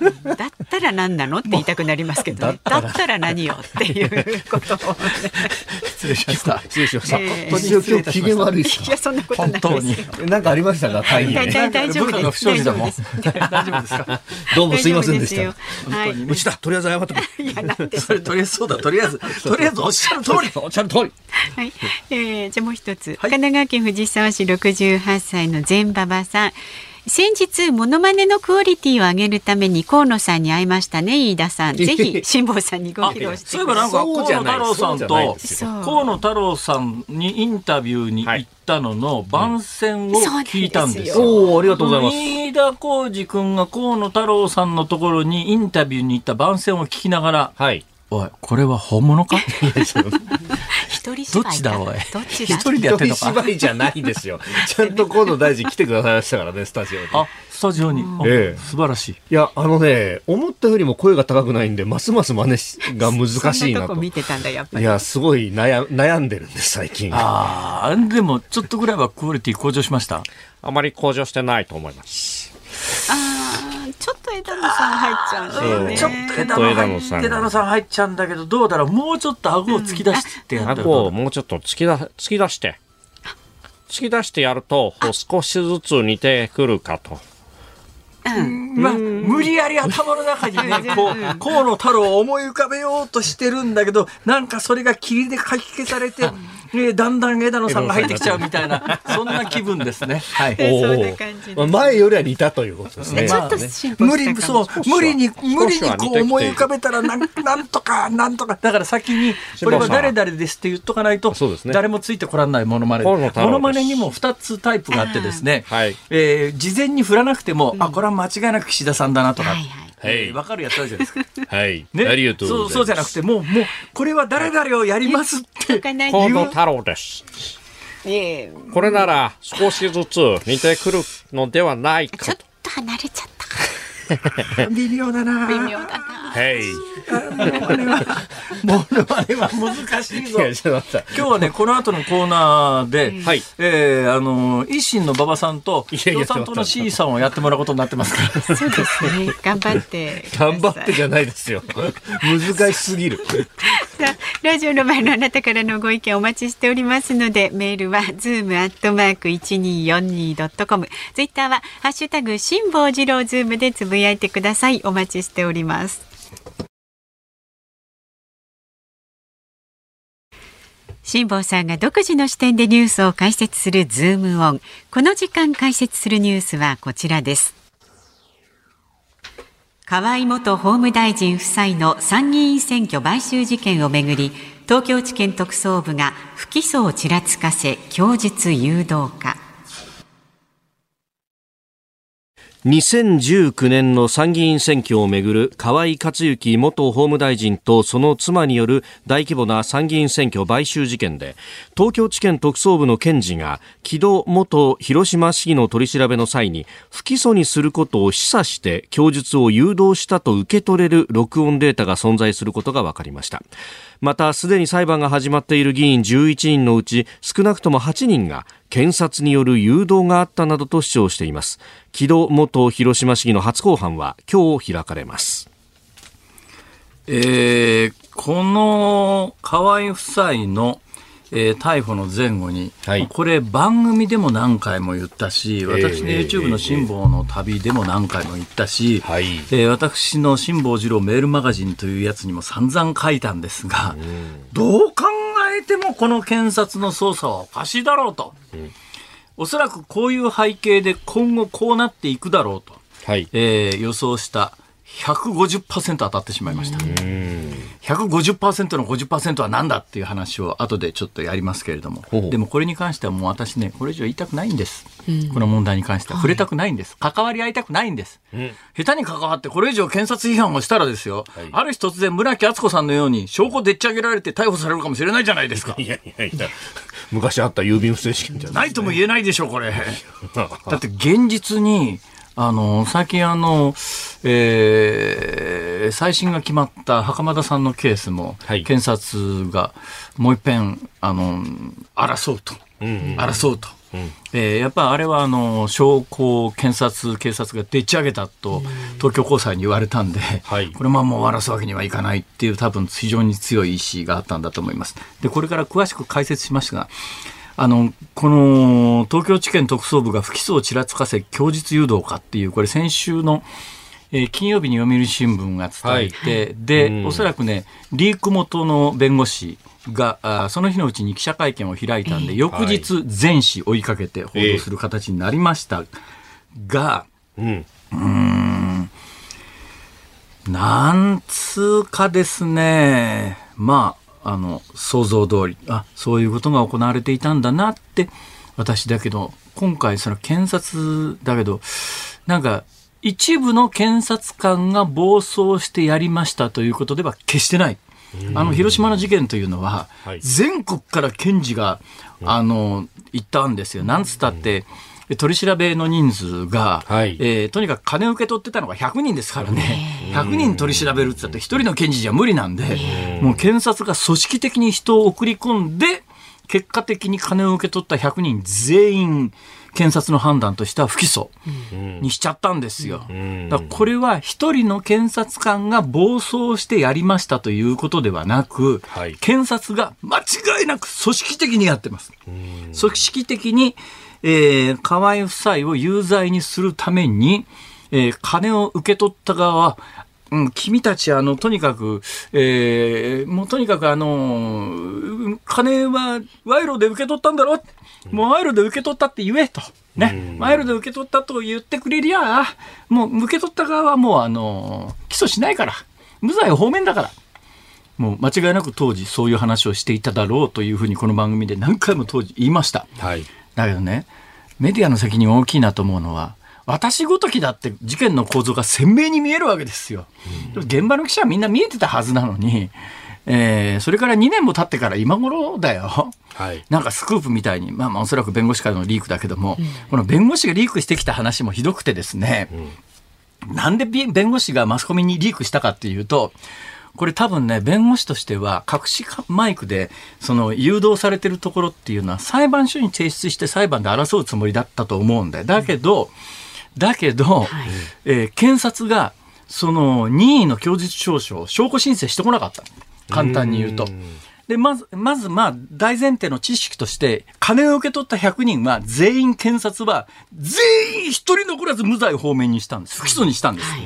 だったら何なのって言いたくなりますけど、ね、だったら。何よっていうことを、ね、失礼しました。失礼しました、えー、今日機嫌悪いいやそんなことないですなんかありましたか？大丈夫です大丈夫です。大丈夫です。かどうもすいませんでした。はい、うちだ。とりあえず謝っていやなんで それとりあえずそうだとりあえず とりあえずおっしゃる通り。おっしゃる通り。はい、えー、じゃもう一つ、神奈川県藤沢市68歳の全馬場さん先日モノマネのクオリティを上げるために河野さんに会いましたね飯田さん。ぜひ辛坊さんにご披露してそういえばなんか河野太郎さんと河野太郎さんにインタビューに行ったのの番宣を聞いたんですよ、おおありがとうございます。飯田浩二君が河野太郎さんのところにインタビューに行った番宣を聞きながら、はい、おいこれは本物か？一人芝居どっちだおい？どっちだ？一人でやってんのか？芝居じゃないですよ。ちゃんと河野大臣来てくださいましたからね スタジオに。あスタジオに、ええ、素晴らしい。いやあのね思ったよりも声が高くないんでますます真似が難しいなと。見てたんだやっぱり。いやすごい悩悩んでるんです最近。ああでもちょっとぐらいはクオリティ向上しました？あまり向上してないと思います。ああちょっと枝野さん入っちゃうんだよね。ちょっと枝野さん。枝野さん入っちゃうんだけど、どうだろうもうちょっと顎を突き出してやる、顎をもうちょっと突き出、突き出して。突き出してやると、少しずつ似てくるかと。うん、まあ、無理やり頭の中にね、こう、河野太郎を思い浮かべようとしてるんだけど、なんかそれが霧で書き消されて、えー、だんだん枝野さんが入ってきちゃうみたいな、そんな気分ですね。はい。お前よりは似たということですね。ちょっと無理、そう、無理に、無理にこう思い浮かべたら、なん、なんとか、なんとか。だから先に、これは誰々ですって言っとかないと、誰もついてこらんないものまね。ものまねにも2つタイプがあってですね、はい、えー、事前に振らなくても、あ、これは間違いなく岸田さんだなとか。はいはいはい、分かるやつあるじゃないですか。はい。ね、ありがとうそうそうじゃなくて、もう、もう、これは誰々をやりますって。河野太郎です。これなら少しずつ似てくるのではないかと。ちょっと離れちゃった。微妙だな。微妙だな。はい。モノマネは、モノマネは難しいぞ。今日はね、この後のコーナーで、はい、えー、あの、維新の馬場さんと、共産党の C さんをやってもらうことになってますから。そうですね。頑張って。頑張ってじゃないですよ。難しすぎる。さあ、ラジオの前のあなたからのご意見お待ちしておりますので、メールは、ズームアットマーク 1242.com。ツイッターは、ハッシュタグ、辛坊治郎ズームでつぶやいてください。お待ちしております。辛坊さんが独自の視点でニュースを解説するズームオン。この時間解説するニュースはこちらです。河井元法務大臣夫妻の参議院選挙買収事件をめぐり、東京地検特捜部が不起訴をちらつかせ、供述誘導か。2019年の参議院選挙をめぐる河井克行元法務大臣とその妻による大規模な参議院選挙買収事件で東京地検特捜部の検事が木戸元広島市議の取り調べの際に不起訴にすることを示唆して供述を誘導したと受け取れる録音データが存在することが分かりました。またすでに裁判が始まっている議員11人のうち少なくとも8人が検察による誘導があったなどと主張しています。木戸元広島市議の初公判は今日開かれます。えー、この河井夫妻のえー、逮捕の前後に、はい、これ番組でも何回も言ったし、私の YouTube の辛抱の旅でも何回も言ったし、えー、えー、私の辛抱二郎メールマガジンというやつにも散々書いたんですが、どう考えてもこの検察の捜査はおかしいだろうと。うん、おそらくこういう背景で今後こうなっていくだろうと、はい、えー、予想した150%当たってしまいました。150%の50%は何だっていう話を後でちょっとやりますけれども、でもこれに関してはもう私ね、これ以上言いたくないんです。この問題に関しては触れたくないんです。関わり合いたくないんです。下手に関わってこれ以上検察批判をしたらですよ、はい、ある日突然村木敦子さんのように証拠でっち上げられて逮捕されるかもしれないじゃないですか。いやいやいや、昔あった郵便不正事件じゃない、ね、ないとも言えないでしょ、これ。だって現実に、あの、最近あの、えー、再審が決まった袴田さんのケースも、はい、検察がもう一遍、あの、争うと。うんうん、争うと。うん、えー、やっぱあれはあの証拠を検察、警察がでっち上げたと東京高裁に言われたんで、はい、これまあもう終わらすわけにはいかないっていう多分非常に強い意志があったんだと思います。でこれから詳しく解説しますがあの、この東京地検特捜部が不起訴をちらつかせ供述誘導かっていう、これ先週の、えー、金曜日に読売新聞が伝えて、はい、で、うん、おそらくね、リーク元の弁護士があその日のうちに記者会見を開いたんで、翌日全紙追いかけて報道する形になりましたが、えー、うん、ん、なんつうかですね、まあ、あの想像通りあそういうことが行われていたんだなって私だけど今回その検察だけどなんか一部の検察官が暴走してやりましたということでは決してない。あの広島の事件というのは、全国から検事が、あの、行ったんですよ。なんつったって、取り調べの人数が、はい、えー、とにかく金を受け取ってたのが100人ですからね、100人取り調べるって言ったって、1人の検事じゃ無理なんで、もう検察が組織的に人を送り込んで、結果的に金を受け取った100人全員、検察の判断としては不起訴にしちゃったんですよ。だこれは一人の検察官が暴走してやりましたということではなく、はい、検察が間違いなく組織的にやってます。組織的にえー、河合夫妻を有罪にするために、えー、金を受け取った側は、うん、君たち、あの、とにかく、えー、もうとにかく、あの、金は賄賂で受け取ったんだろもう賄賂で受け取ったって言えと。ね。賄賂で受け取ったと言ってくれりゃ、もう受け取った側はもう、あの、起訴しないから。無罪方面だから。もう間違いなく当時そういう話をしていただろうというふうにこの番組で何回も当時言いました。はい。だけどね、メディアの責任大きいなと思うのは、私ごときだって事件の構造が鮮明に見えるわけですよ。うん、現場の記者はみんな見えてたはずなのに、えー、それから2年も経ってから今頃だよ、はい、なんかスクープみたいに、まあ、まあおそらく弁護士からのリークだけども、うん、この弁護士がリークしてきた話もひどくてですね、うん、なんで弁護士がマスコミにリークしたかっていうと、これ多分ね、弁護士としては、隠しマイクで、その、誘導されてるところっていうのは、裁判所に提出して裁判で争うつもりだったと思うんだよ。だけど、だけど、はい、えー、検察が、その、任意の供述調書、証拠申請してこなかった。簡単に言うと。で、まず、まず、まあ、大前提の知識として、金を受け取った100人は、全員検察は、全員一人残らず無罪方面にしたんです。不起訴にしたんです。はい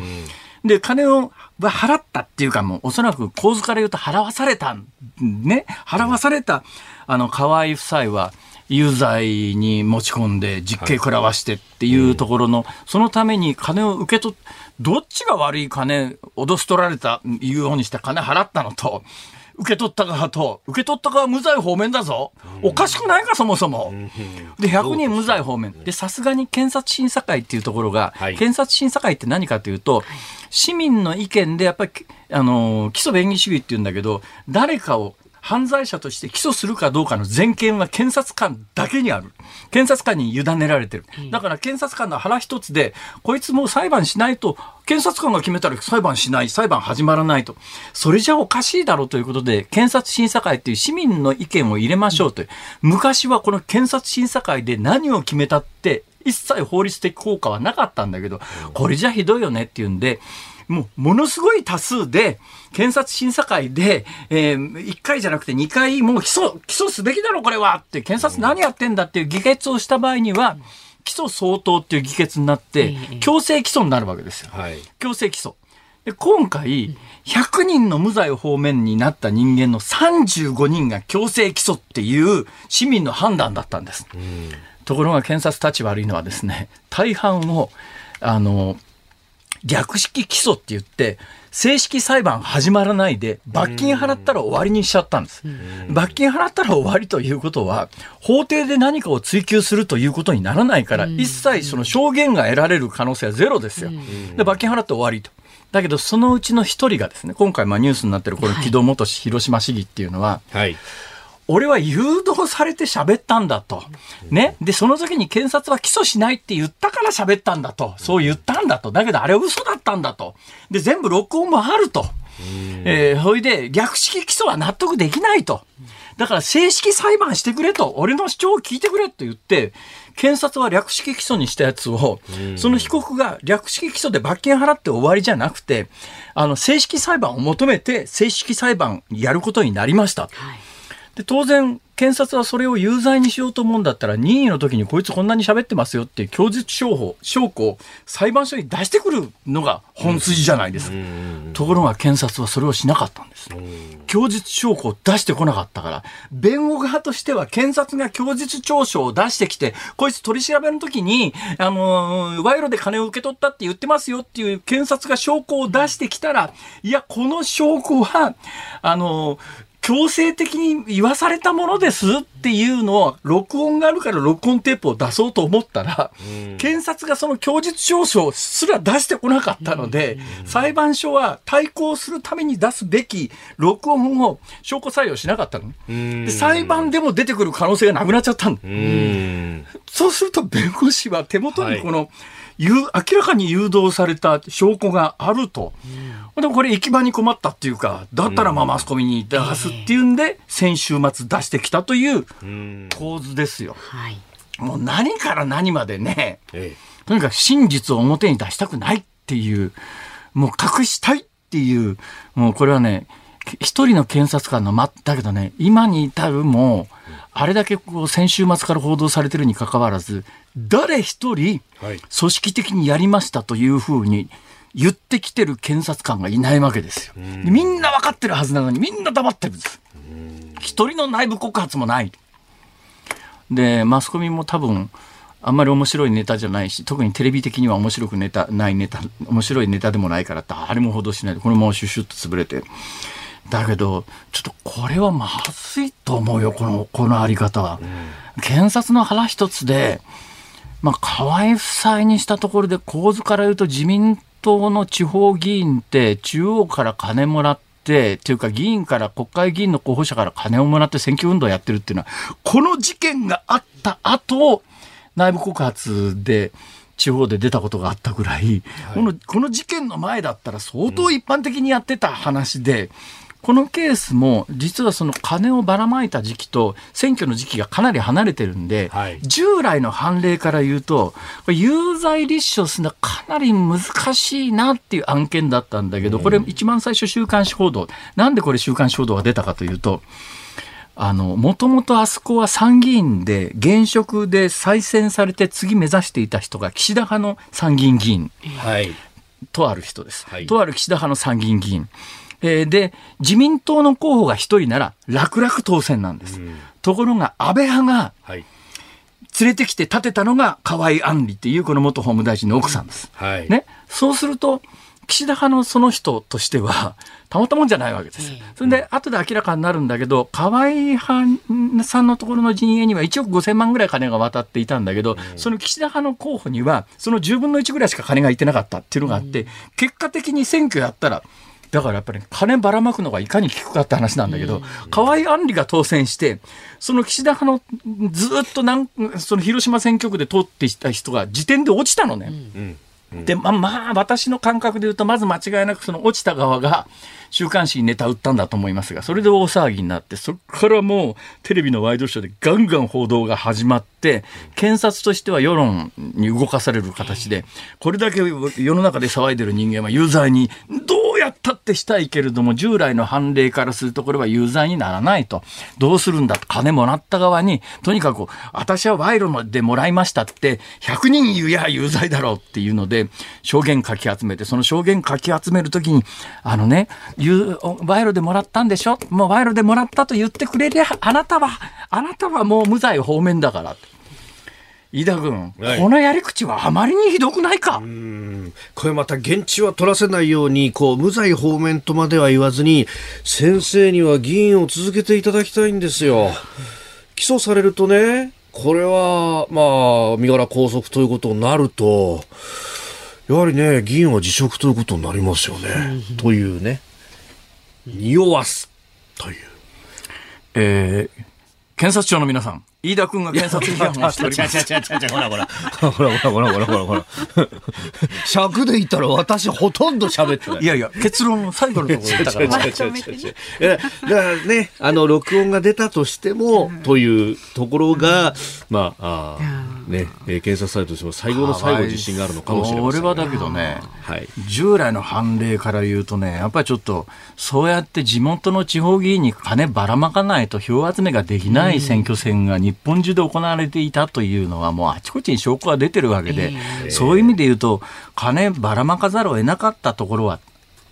で、金を払ったっていうかもう、おそらく構図から言うと払わされた、ね、払わされた、あの、河合夫妻は、有罪に持ち込んで実刑食らわしてっていうところの、そのために金を受け取っ、どっちが悪い金、脅し取られた、言うようにして金払ったのと、受け取った側と、受け取った側無罪方面だぞ。おかしくないか、そもそも。で、100人無罪方面。で、さすがに検察審査会っていうところが、はい検察審査会って何かというと、市民の意見でやっぱり、あの、基礎便宜主義っていうんだけど、誰かを犯罪者として起訴するかどうかの全権は検察官だけにある。検察官に委ねられてる。だから検察官の腹一つで、こいつもう裁判しないと、検察官が決めたら裁判しない、裁判始まらないと。それじゃおかしいだろうということで、検察審査会っていう市民の意見を入れましょうと。昔はこの検察審査会で何を決めたって、一切法律的効果はなかったんだけど、これじゃひどいよねっていうんで、もう、ものすごい多数で、検察審査会で、えー、1回じゃなくて2回、もう起訴、起訴すべきだろ、これはって、検察何やってんだっていう議決をした場合には、起訴相当っていう議決になって、強制起訴になるわけですよ。はい。強制起訴。で、今回、100人の無罪方面になった人間の35人が強制起訴っていう市民の判断だったんです。ところが検察立ち悪いのはですね、大半を、あの、略式起訴って言って、正式裁判始まらないで、罰金払ったら終わりにしちゃったんです。罰金払ったら終わりということは、法廷で何かを追及するということにならないから、一切その証言が得られる可能性はゼロですよ。で、罰金払って終わりと。だけど、そのうちの一人がですね、今回まあニュースになってるこの木戸元広島市議っていうのは、はい。俺は誘導されて喋ったんだと。ね。で、その時に検察は起訴しないって言ったから喋ったんだと。そう言ったんだと。だけどあれは嘘だったんだと。で、全部録音もあると。えー、ほいで、略式起訴は納得できないと。だから正式裁判してくれと。俺の主張を聞いてくれと言って、検察は略式起訴にしたやつを、その被告が略式起訴で罰金払って終わりじゃなくて、あの、正式裁判を求めて、正式裁判やることになりました。で当然、検察はそれを有罪にしようと思うんだったら、任意の時にこいつこんなに喋ってますよっていう供述証拠証拠を裁判所に出してくるのが本筋じゃないですか。ところが検察はそれをしなかったんです。供述証拠を出してこなかったから、弁護側としては検察が供述調書を出してきて、こいつ取り調べの時に、あのー、賄賂で金を受け取ったって言ってますよっていう検察が証拠を出してきたら、いや、この証拠は、あのー強制的に言わされたものですっていうのを、録音があるから録音テープを出そうと思ったら、検察がその供述調書すら出してこなかったので、裁判所は対抗するために出すべき録音を証拠採用しなかったの。ね。で裁判でも出てくる可能性がなくなっちゃったの。そうすると弁護士は手元にこの、ゆ明らかに誘導された証拠があると。でもこれ行き場に困ったっていうか、だったらまあマスコミに出すっていうんで、先週末出してきたという構図ですよ。はい。もう何から何までね、えとにかく真実を表に出したくないっていう、もう隠したいっていう、もうこれはね、一人の検察官のま、だけどね、今に至るもう、あれだけこう先週末から報道されてるにかかわらず、誰一人はい組織的にやりましたというふうに言ってきてる検察官がいないわけですよ。でみんな分かってるはずなのにみんな黙ってるんです。一人の内部告発もない。で、マスコミも多分、あんまり面白いネタじゃないし、特にテレビ的には面白くネタ、ないネタ、面白いネタでもないから誰も報道しないで、これもうシュシュッと潰れて。だけど、ちょっとこれはまずいと思うよ、この、このあり方は。検察の腹一つで、まあ、河合夫妻にしたところで構図から言うと自民党の地方議員って中央から金もらって、っていうか議員から国会議員の候補者から金をもらって選挙運動をやってるっていうのは、この事件があった後、内部告発で地方で出たことがあったぐらい、この、この事件の前だったら相当一般的にやってた話で、このケースも実はその金をばらまいた時期と選挙の時期がかなり離れてるんで、はい従来の判例から言うと、有罪立証するのはかなり難しいなっていう案件だったんだけど、これ一番最初週刊誌報道。なんでこれ週刊誌報道が出たかというと、あの、もともとあそこは参議院で現職で再選されて次目指していた人が岸田派の参議院議員はい。とある人です。はいとある岸田派の参議院議員。えーで、自民党の候補が一人なら楽々当選なんです。ところが安倍派がはい。連れてきて立てたのが河合案里っていうこの元法務大臣の奥さんです。はい。ね。そうすると、岸田派のその人としては、たまったもんじゃないわけです。それで、後で明らかになるんだけど、河井派さんのところの陣営には1億5000万ぐらい金が渡っていたんだけど、その岸田派の候補には、その10分の1ぐらいしか金がいってなかったっていうのがあって、結果的に選挙やったら、だからやっぱり金ばらまくのがいかに効くかって話なんだけど、河合案里が当選して、その岸田派のずっとなんその広島選挙区で通ってきた人が時点で落ちたのね。うん。で、まあ、まあ、私の感覚で言うと、まず間違いなくその落ちた側が週刊誌にネタ売ったんだと思いますが、それで大騒ぎになって、そこからもうテレビのワイドショーでガンガン報道が始まって、検察としては世論に動かされる形で、これだけ世の中で騒いでる人間は有罪に、どうやったってしたいけれども、従来の判例からするとこれは有罪にならないと。どうするんだと。金もらった側に、とにかく、私は賄賄でもらいましたって、100人言うや有罪だろうっていうので、証言書き集めて、その証言書き集めるときに、あのね、賄賂でもらったんでしょ？もう賄賂でもらったと言ってくれりゃ、あなたは、あなたはもう無罪方面だから。飯田君、はい、このやり口はあまりにひどくないか？これまた現地は取らせないようにこう無罪方面とまでは言わずに先生には議員を続けていただきたいんですよ。起訴されるとねこれはまあ身柄拘束ということになるとやはりね議員は辞職ということになりますよね、というね匂わすという。えー、検察庁の皆さん、飯田君が検察批判 をしております。ほらほら。ほらほらほらほらほら尺で言ったら私ほとんど喋ってない。いやいや、結論最後のところ言ったから。だからね、あの、録音が出たとしても、というところが、まあ、あね、検察サイトとしても最後の最後自信があるのかもしれません、俺はだけどね、はい、従来の判例から言うとね、やっぱりちょっと、そうやって地元の地方議員に金ばらまかないと票集めができない選挙戦が日日本中で行われていたというのはもうあちこちに証拠が出てるわけで、えー、そういう意味で言うと金ばらまかざるを得なかったところは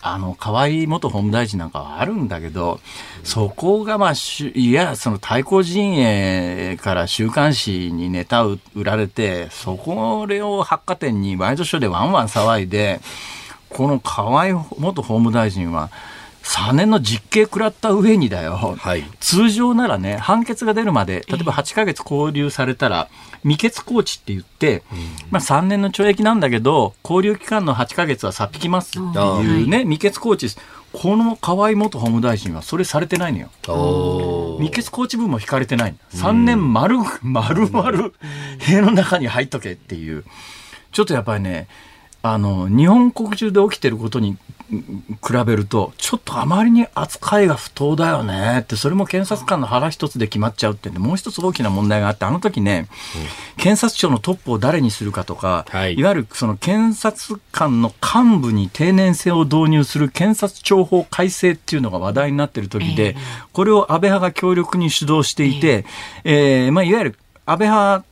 あの、河合元法務大臣なんかはあるんだけど、そこがまあ、いや、その対抗陣営から週刊誌にネタ売られて、そこを発火点にワイドショーでワンワン騒いで、この河合元法務大臣は、3年の実刑食らった上にだよ、はい、通常ならね、判決が出るまで、例えば8か月拘留されたら、未決拘置って言って、まあ、3年の懲役なんだけど、拘留期間の8か月はさっ引きますっていうね、未決拘置この河合元法務大臣はそれされてないのよ。未決拘置分も引かれてない。3年丸、丸々、塀の中に入っとけっていう。ちょっとやっぱりね、あの、日本国中で起きてることに比べると、ちょっとあまりに扱いが不当だよね。って、それも検察官の腹一つで決まっちゃうってんで、もう一つ大きな問題があって、あの時ね、うん、検察庁のトップを誰にするかとか、はい、いわゆるその検察官の幹部に定年制を導入する検察庁法改正っていうのが話題になってる時で、えー、これを安倍派が強力に主導していて、えー、えー、まあ、いわゆる安倍派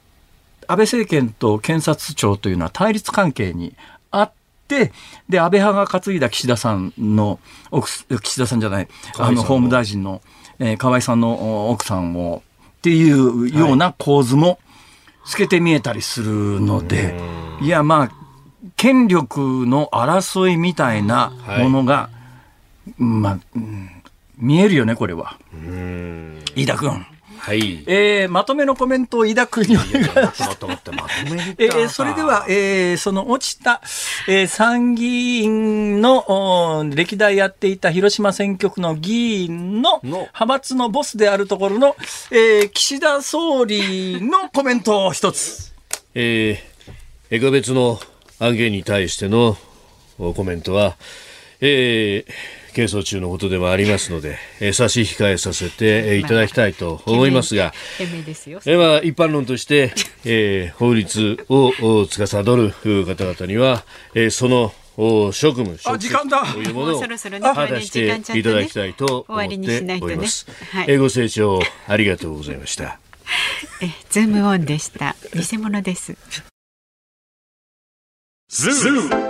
安倍政権と検察庁というのは対立関係にで、安倍派が担いだ岸田さんの、岸田さんじゃない、あの、法務大臣の、えー、河合さんの奥さんも、っていうような構図も透けて見えたりするので、はい、いや、まあ、権力の争いみたいなものが、はい、まあ、うん、見えるよね、これは。飯田君。はい。えー、まとめのコメントを井田君にお願いします。まとめえー、それでは、えー、その落ちた、えー、参議院の歴代やっていた広島選挙区の議員の派閥のボスであるところの、えー、岸田総理のコメントを一つ。えー、個別の案件に対してのコメントは、えー、係争中のことでもありますので、えー、差し控えさせていただきたいと思いますが、えー、まあ、一般論として、えー、法律を司る方々には、えー、その職務、職務というものを果たしていただきたいと思っております。はい、ご清聴ありがとうございました。え、ズームオンでした。偽物です。ズーム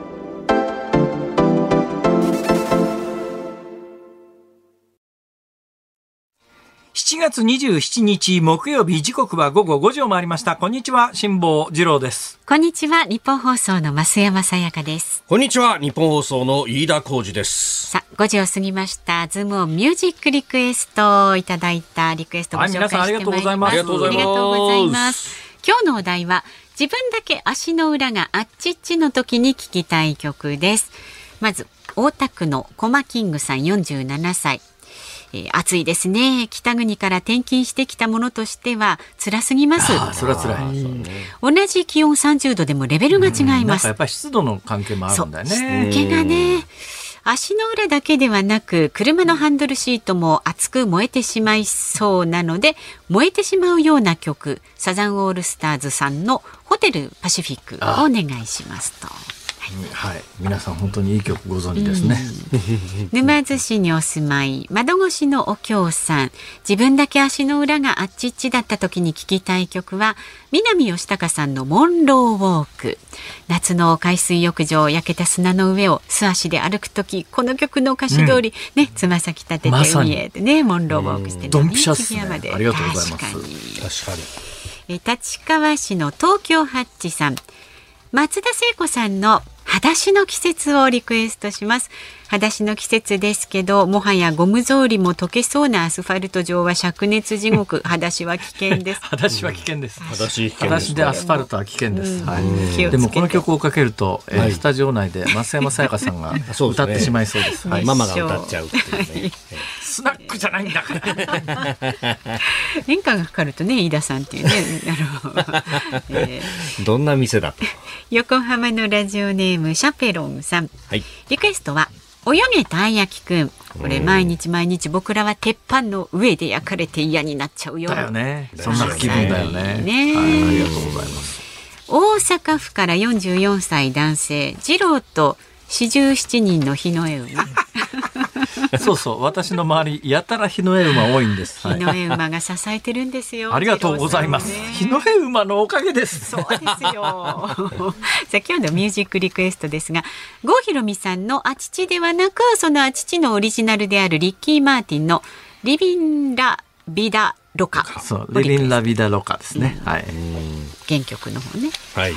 7月27日木曜日時刻は午後5時を回りました。こんにちは、辛坊治郎です。こんにちは日本放送の増山さやかです。こんにちは日本放送の飯田浩二です。さあ5時を過ぎました。ズームオンミュージックリクエストいただいたリクエストをご紹介してまいります、はい皆さんありがとうございます。ありがとうございます。今日のお題は自分だけ足の裏があっちっちの時に聴きたい曲です。まず大田区のコマキングさん47歳えー暑いですね。北国から転勤してきたものとしては辛すぎます。ああ、それは辛い。同じ気温30度でもレベルが違います。なんかやっぱり湿度の関係もあるんだよね。湿気がね足の裏だけではなく車のハンドルシートも熱く燃えてしまいそうなので燃えてしまうような曲サザンオールスターズさんの「ホテルパシフィック」をお願いしますと。はい。皆さん本当にいい曲ご存知ですね。沼津市にお住まい窓越しのお京さん。自分だけ足の裏があっちっちだった時に聴きたい曲は南吉高さんの「モンローウォーク」夏の海水浴場焼けた砂の上を素足で歩く時この曲の歌詞通り、ねつま先立てて海へでねモンローウォークしてドンピシャっすね。日比谷まで。ありがとうございます。確かに。確かに。え立川市の東京ハッチさん。松田聖子さんの裸足の季節をリクエストします。裸足の季節ですけどもはやゴム草履も溶けそうなアスファルト上は灼熱地獄。裸足は危険です。裸足は危険です。裸足危険裸です。足でアスファルトは危険です。はい。でもこの曲をかけると、えーはい。スタジオ内で増山さやかさんが 歌ってしまいそうです。はい。ママが歌っちゃうっていうねスナックじゃないんだから。演歌がかかるとね飯田さんっていうねあの、えー。どんな店だと？横浜のラジオネームシャペロンさん。はい。リクエストは泳げたい焼きくん。これ毎日毎日僕らは鉄板の上で焼かれて嫌になっちゃうよだよね。そんな気分だよね。ねはい、ありがとうございます。大阪府から44歳男性次郎と四十七人の日の絵馬 そうそう、私の周り、やたら日の絵馬多いんです。はい日の絵馬が支えてるんですよありがとうございます。日の絵馬のおかげです。そうですよ。さあ今日のミュージックリクエストですが、郷ひろみさんのあ父ではなく、そのあ父のオリジナルであるリッキー・マーティンのリビン・ラ・ビダ・ロカ。そう、リビンラビダロカですね。はい。原曲の方ね。はい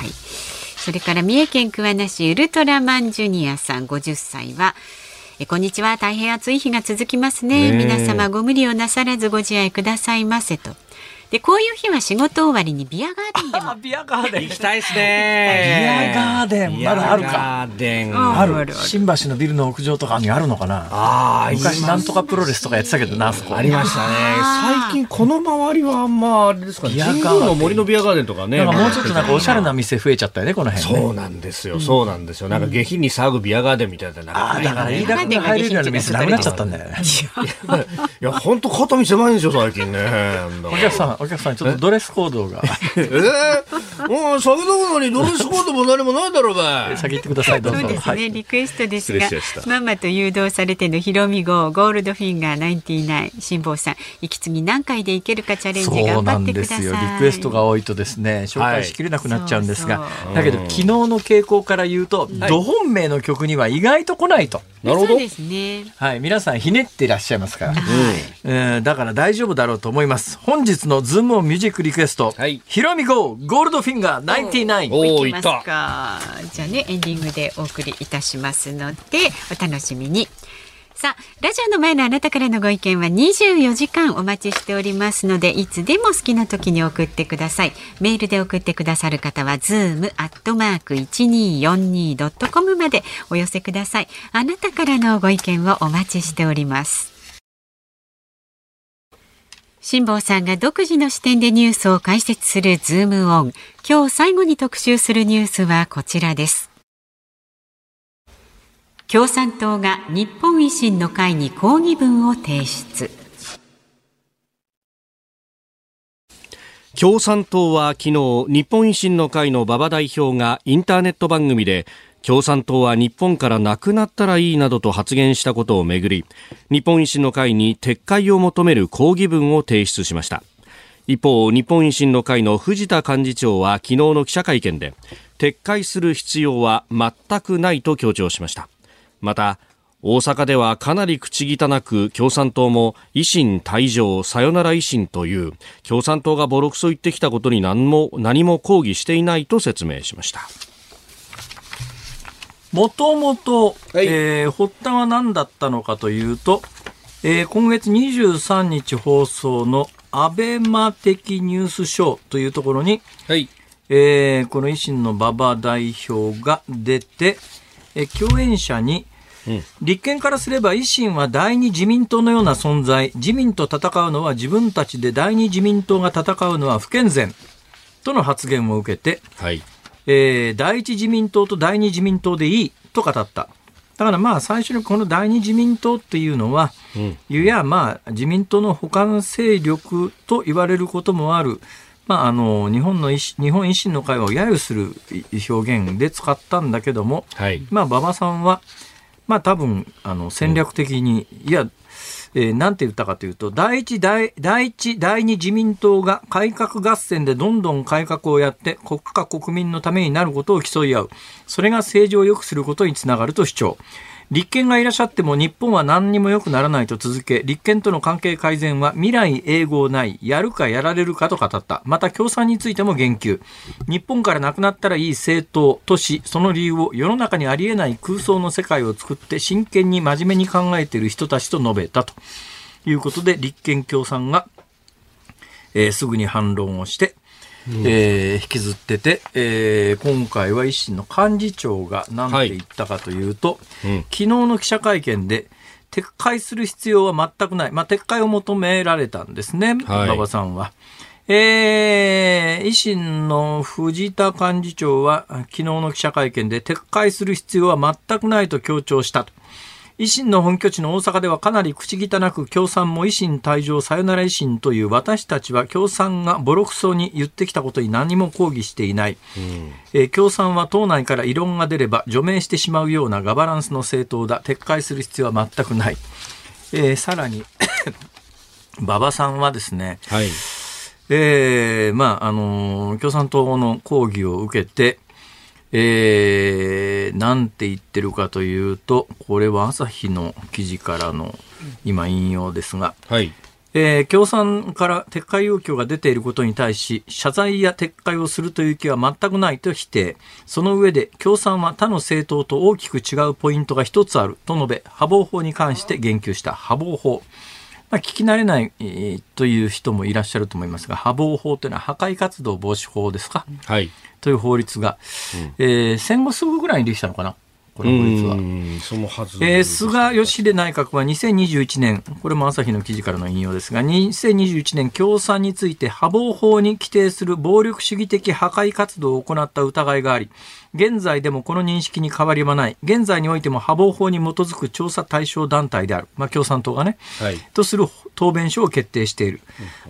それから三重県桑名市ウルトラマンジュニアさん50歳は、えこんにちは。大変暑い日が続きますね。皆様ご無理をなさらずご自愛くださいませとでこういう日は仕事終わりにビアガーデンでも。あ、ビアガーデン。行きたいですビねアガーデン、まだあるか。ビアガーデン。ああるあるある。新橋のビルの屋上とかにあるのかな。あー昔なんとかプロレスとかやってたけどなあそこ。ありましたね。最近この周りはあんまあれですかね。ビアガーデン。神宮の森のビアガーデンとかね。もうちょっとなんかおしゃれな店増えちゃったよねこの辺ね。そうなんですよ、そうなんですよ。なんか下品に騒ぐビアガーデンみたいな。なんああだから飯田君が入れるような店なくなっちゃったんだよね。いや、本当肩身狭いんですよ、最近ね。お客さんお客さんちょっとドレスコードが。えー、もう酒飲むのにドレスコードも何もないだろうが。先行ってくださいどうぞ。そうですね、はいリクエストですがしママと誘導されてのヒロミ号ゴールドフィンガー99辛坊さん息継ぎ何回でいけるかチャレンジ頑張っんですてください。よ。リクエストが多いとですね紹介しきれなくなっちゃうんですが、はいそう。だけど昨日の傾向から言うと、ど本命の曲には意外と来ないと。なるほど。そう。ですね。はい、皆さんひねっていらっしゃいますから、えーだから大丈夫だろうと思います。本日のズームオンミュージックリクエスト、はいヒロミゴーゴールドフィンガー99おーいきますかじゃあねエンディングでお送りいたしますのでお楽しみにさあ、ラジオの前のあなたからのご意見は24時間お待ちしておりますので、いつでも好きな時に送ってください。メールで送ってくださる方は、ズームアットマーク 1242.com までお寄せください。あなたからのご意見をお待ちしております。辛坊さんが独自の視点でニュースを解説するズームオン。今日最後に特集するニュースはこちらです。共産党が日本維新の会に抗議文を提出共産党は昨日日本維新の会の馬場代表がインターネット番組で共産党は日本からなくなったらいいなどと発言したことをめぐり日本維新の会に撤回を求める抗議文を提出しました。一方日本維新の会の藤田幹事長は昨日の記者会見で撤回する必要は全くないと強調しました。また大阪ではかなり口汚く共産党も維新退場さよなら維新という共産党がボロクソ言ってきたことに何も何も抗議していないと説明しました。もともと、え発端は何だったのかというと、えー、今月23日放送のアベマ的ニュースショーというところに、はい。えー、この維新の馬場代表が出て、えー、共演者に立憲からすれば維新は第二自民党のような存在、自民と戦うのは自分たちで第二自民党が戦うのは不健全との発言を受けて、はいえー、第一自民党と第二自民党でいいと語った。だからまあ最初にこの第二自民党っていうのは、うん、いやまあ自民党の他の勢力と言われることもある、まあ、あの日本の日本維新の会を揶揄する表現で使ったんだけども、はい、まあ馬場さんはまあ多分、あの、戦略的に、いや、えー、なんて言ったかというと、第一、第第一、第二自民党が改革合戦でどんどん改革をやって国家国民のためになることを競い合う。それが政治を良くすることにつながると主張。立憲がいらっしゃっても日本は何にも良くならないと続け、立憲との関係改善は未来永劫ない、やるかやられるかと語った。また共産についても言及。日本からなくなったらいい政党とし、その理由を世の中にありえない空想の世界を作って真剣に真面目に考えている人たちと述べたということで、立憲共産が、えー、すぐに反論をして、えー、引きずってて、えー、今回は維新の幹事長が何て言ったかというと、はいうん、昨日の記者会見で、撤回する必要は全くない。まあ、撤回を求められたんですね、馬、は、場、さんは。えー、維新の藤田幹事長は昨日の記者会見で撤回する必要は全くないと強調したと。維新の本拠地の大阪ではかなり口汚く共産も維新退場さよなら維新という私たちは共産がボロクソに言ってきたことに何も抗議していない、うん、えー、共産は党内から異論が出れば除名してしまうようなガバナンスの政党だ。撤回する必要は全くない、えー、さらに 馬場さんはですね、はい。えーまああのー、共産党の抗議を受けて、えー、なんて言ってるかというと、これは朝日の記事からの今引用ですが、はい。えー、共産から撤回要求が出ていることに対し、謝罪や撤回をするという気は全くないと否定。その上で、共産は他の政党と大きく違うポイントが一つあると述べ、破防法に関して言及した破防法。まあ、聞き慣れない、えー、という人もいらっしゃると思いますが、破防法というのは破壊活動防止法ですか、はい、という法律が、うん、えー、戦後すぐぐらいにできたのかな？この法律は。そのはず、えー、菅義偉内閣は2021年、これも朝日の記事からの引用ですが、2021年共産について破防法に規定する暴力主義的破壊活動を行った疑いがあり、現在でもこの認識に変わりはない。現在においても破防法に基づく調査対象団体である。まあ、共産党がね、はい、とする答弁書を決定している。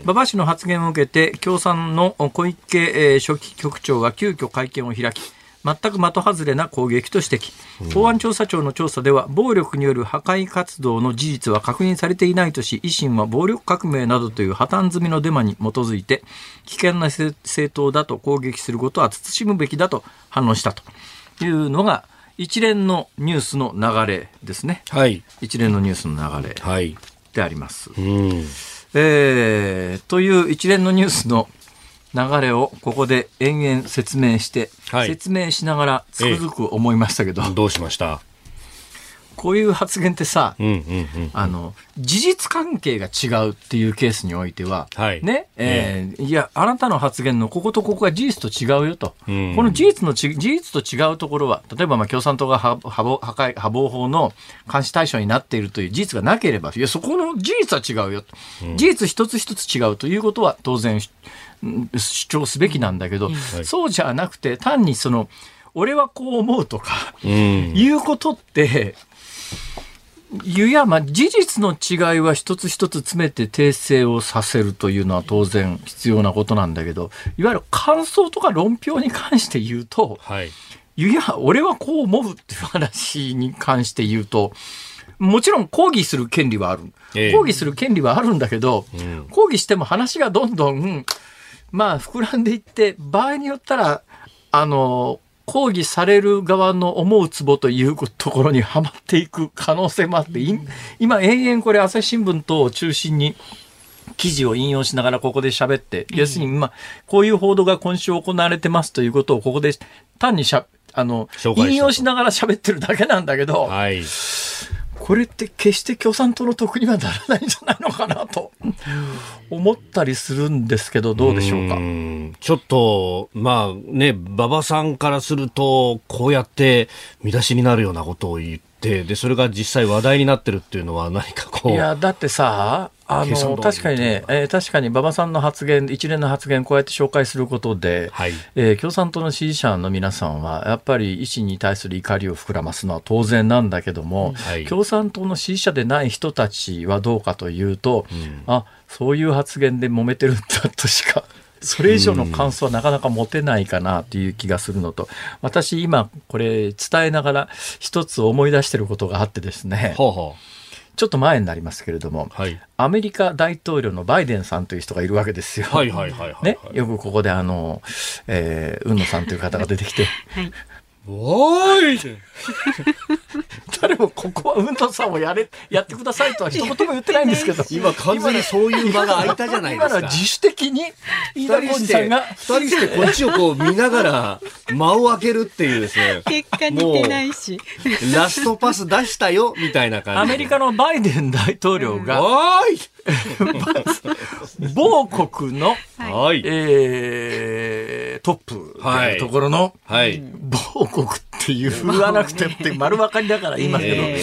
馬場氏の発言を受けて、共産の小池書記局長は急遽会見を開き、全く的外れな攻撃と指摘、公安調査庁の調査では暴力による破壊活動の事実は確認されていないとし維新は暴力革命などという破綻済みのデマに基づいて危険な政党だと攻撃することは慎むべきだと反論したと。いうのが一連のニュースの流れですね、はい、一連のニュースの流れであります。はい、えー、という一連のニュースの流れをここで延々説明して、はい、説明しながらつくづく思いましたけど、ええ、どうしました？こういう発言ってさ、うんうんうん。あの、事実関係が違うっていうケースにおいては、はい。ね、えーいや、あなたの発言のこことここが事実と違うよと。うん。この事実のち、事実と違うところは、例えば、まあ、共産党が破破防破壊破防法の監視対象になっているという事実がなければ、いや、そこの事実は違うよと。事実一つ一つ違うということは、当然、うん主張すべきなんだけど、そうじゃなくて、単にその、俺はこう思うとか、うん。いうことって、いや、まあ、事実の違いは一つ一つ詰めて訂正をさせるというのは当然必要なことなんだけど、いわゆる感想とか論評に関して言うと、はい。いや、俺はこう思うっていう話に関して言うと、もちろん抗議する権利はある。ええ抗議する権利はあるんだけど、ん抗議しても話がどんどん、まあ、膨らんでいって、場合によったら、あの、抗議される側の思うツボというところにはまっていく可能性もあって、い今、延々これ、朝日新聞等を中心に、記事を引用しながらここで喋って、要するに、まあ、こういう報道が今週行われてますということをここで単にしゃ、あの引用しながら喋ってるだけなんだけど、はい。これって決して共産党の得にはならないんじゃないのかなと思ったりするんですけど、どうでしょうか？ちょっと、まあね、馬場さんからすると、こうやって見出しになるようなことを言って、で、それが実際話題になってるっていうのは何かこう。いや、だってさ、あの、確かにね、えー確かに馬場さんの発言、一連の発言、こうやって紹介することで、はい。えー共産党の支持者の皆さんは、やっぱり維新に対する怒りを膨らますのは当然なんだけども、はい共産党の支持者でない人たちはどうかというと、あそういう発言で揉めてるんだとしか。それ以上の感想はなかなか持てないかなという気がするのと、私今これ伝えながら一つ思い出してることがあってですね、ほうほちょっと前になりますけれども、う。はい。アメリカ大統領のバイデンさんという人がいるわけですよ。はいはいはいはい。ね、よくここであの、えー、海野さんという方が出てきて、はい。おーい誰もここは運動さんをやれ、やってくださいとは一言も言ってないんですけど、今完全にそういう場が空いたじゃないですか。今のは自主的に飯田二人して、浩二さんが、二人してこっちをこう見ながら間を開けるっていうですね。結果似てないし。ラストパス出したよみたいな感じで。アメリカのバイデン大統領が、おーい 某国の、はい。えー、トップというところの、はい。某国って言わなくてって丸分かりだから言いますけど、え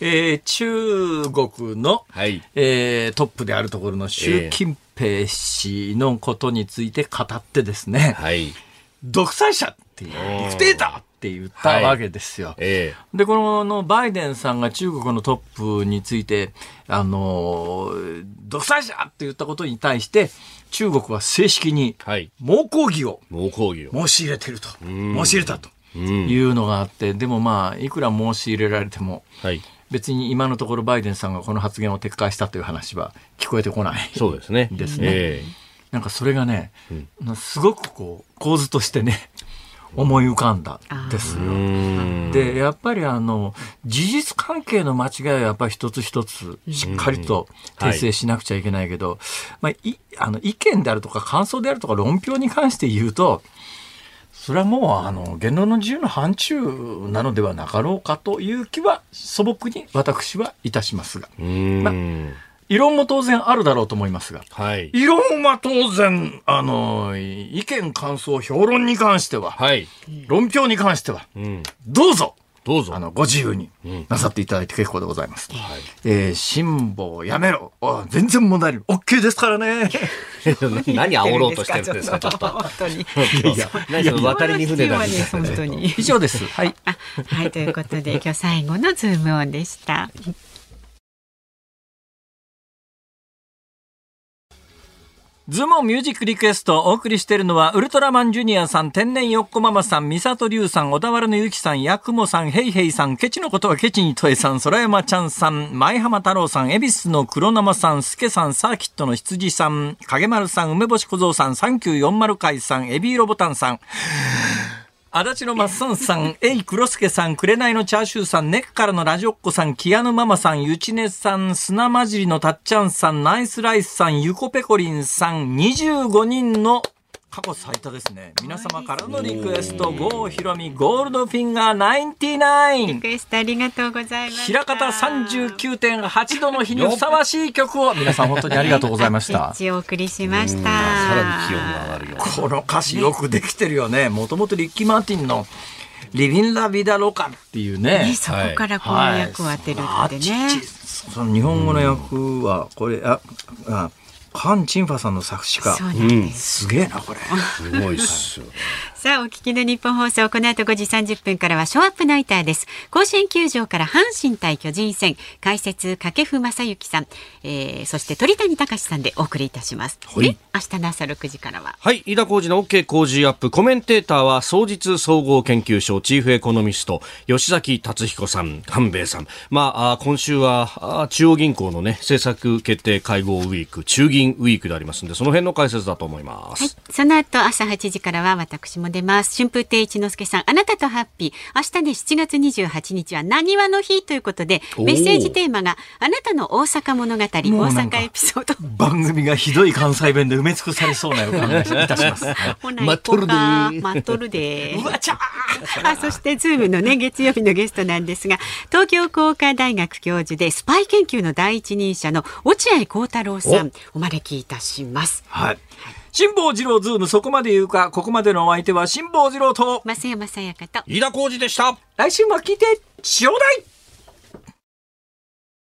えー中国の、はい。えートップであるところの習近平氏のことについて語ってですね、はい。独裁者っていう、ディクテーターって言ったわけですよ。えで、こののバイデンさんが中国のトップについて、あのー独裁者って言ったことに対して、中国は正式にえはい。猛抗議を。申し入れてると。ん申し入れたとうん。いうのがあって、でもまあ、いくら申し入れられても、はい。別に今のところバイデンさんがこの発言を撤回したという話は聞こえてこない。そうですね。ですねえなんかそれがね、すごくこう、構図としてね、思い浮かんだんですよ。ん。で、やっぱりあの、事実関係の間違いはやっぱり一つ一つしっかりと訂正しなくちゃいけないけど、まあ、い、あの、意見であるとか感想であるとか論評に関して言うと、それはもう、あの、言論の自由の範疇なのではなかろうかという気は素朴に私はいたしますが。うん。異論も当然あるだろうと思いますが。はい。異論は当然、あの、意見、感想、評論に関しては、はい。論評に関しては、うん。どうぞ、どうぞ。あの、ご自由になさっていただいて結構でございます。えー、辛抱やめろ。あ全然問題ない。OK ですからね。何煽ろうとしてるんですか、ちょっと。本当に。いや、何その渡りに船だみたいな本当に。以上です。はい。あはい、ということで、今日最後のズームオンでした。ズームオンミュージックリクエストお送りしているのは、ウルトラマンジュニアさん、天然よっこママさん、ミサトリュウさん、小田原のゆきさん、ヤクモさん、ヘイヘイさん、ケチのことはケチにとえさん、空山ちゃんさん、前浜太郎さん、恵比寿の黒生さん、スケさん、サーキットの羊さん、影丸さん、梅干し小僧さん、サンキュー40回さん、エビーロボタンさん、足立のマッソンさん、エイクロスケさん、紅のチャーシューさん、ネックからのラジオっ子さん、キアヌママさん、ゆちねさん、砂混じりのたっちゃんさん、ナイスライスさん、ゆこぺこりんさん、25人の過去最多ですね。皆様からのリクエスト、郷ひろみゴールドフィンガー99。リクエストありがとうございます。平方39.8度の日にふさわしい曲を皆さん本当にありがとうございました。一応お送りしました。さらに気温が上がるよ。この歌詞よくできてるよね。もともとリッキー・マーティンのリビン・ラ・ビダ・ロカっていうね。ね、そこからこの役を当てるってね。はいあちちその日本語の役は、これ、あ、あ、カン・チンファさんの作詞家。そうなんです。すげえな、これ。すごいっすよ。さあ、お聞きの日本放送、この後5時30分からはショーアップナイターです。甲子園球場から阪神対巨人戦、解説、掛布正幸さん、えー、そして鳥谷隆さんでお送りいたします。はいね、明日の朝6時からは。はい。飯田浩二の OK 工事アップ。コメンテーターは、総実総合研究所チーフエコノミスト、吉崎達彦さん、半兵衛さん。まあ、あ今週はあ中央銀行のね、政策決定会合ウィーク、中銀ウィークでありますんで、その辺の解説だと思います。はい。その後、朝8時からは私も出ます。春風亭一之輔さん、あなたとハッピー。明日ね、7月28日は何話の日ということで、メッセージテーマが、あなたの大阪物語、大阪エピソード。番組がひどい関西弁で埋め尽くされそうな予感がいたします。待っとるで行こうか待っとるでうわちゃー あそしてズームのね月曜日のゲストなんですが東京工科大学教授でスパイ研究の第一人者の落合浩太郎さんお招きいたしますはい。辛坊治郎ズームそこまで言うか、ここまでのお相手は辛坊治郎と、増山さやかと飯田浩二でした。来週も聞いてちょうだい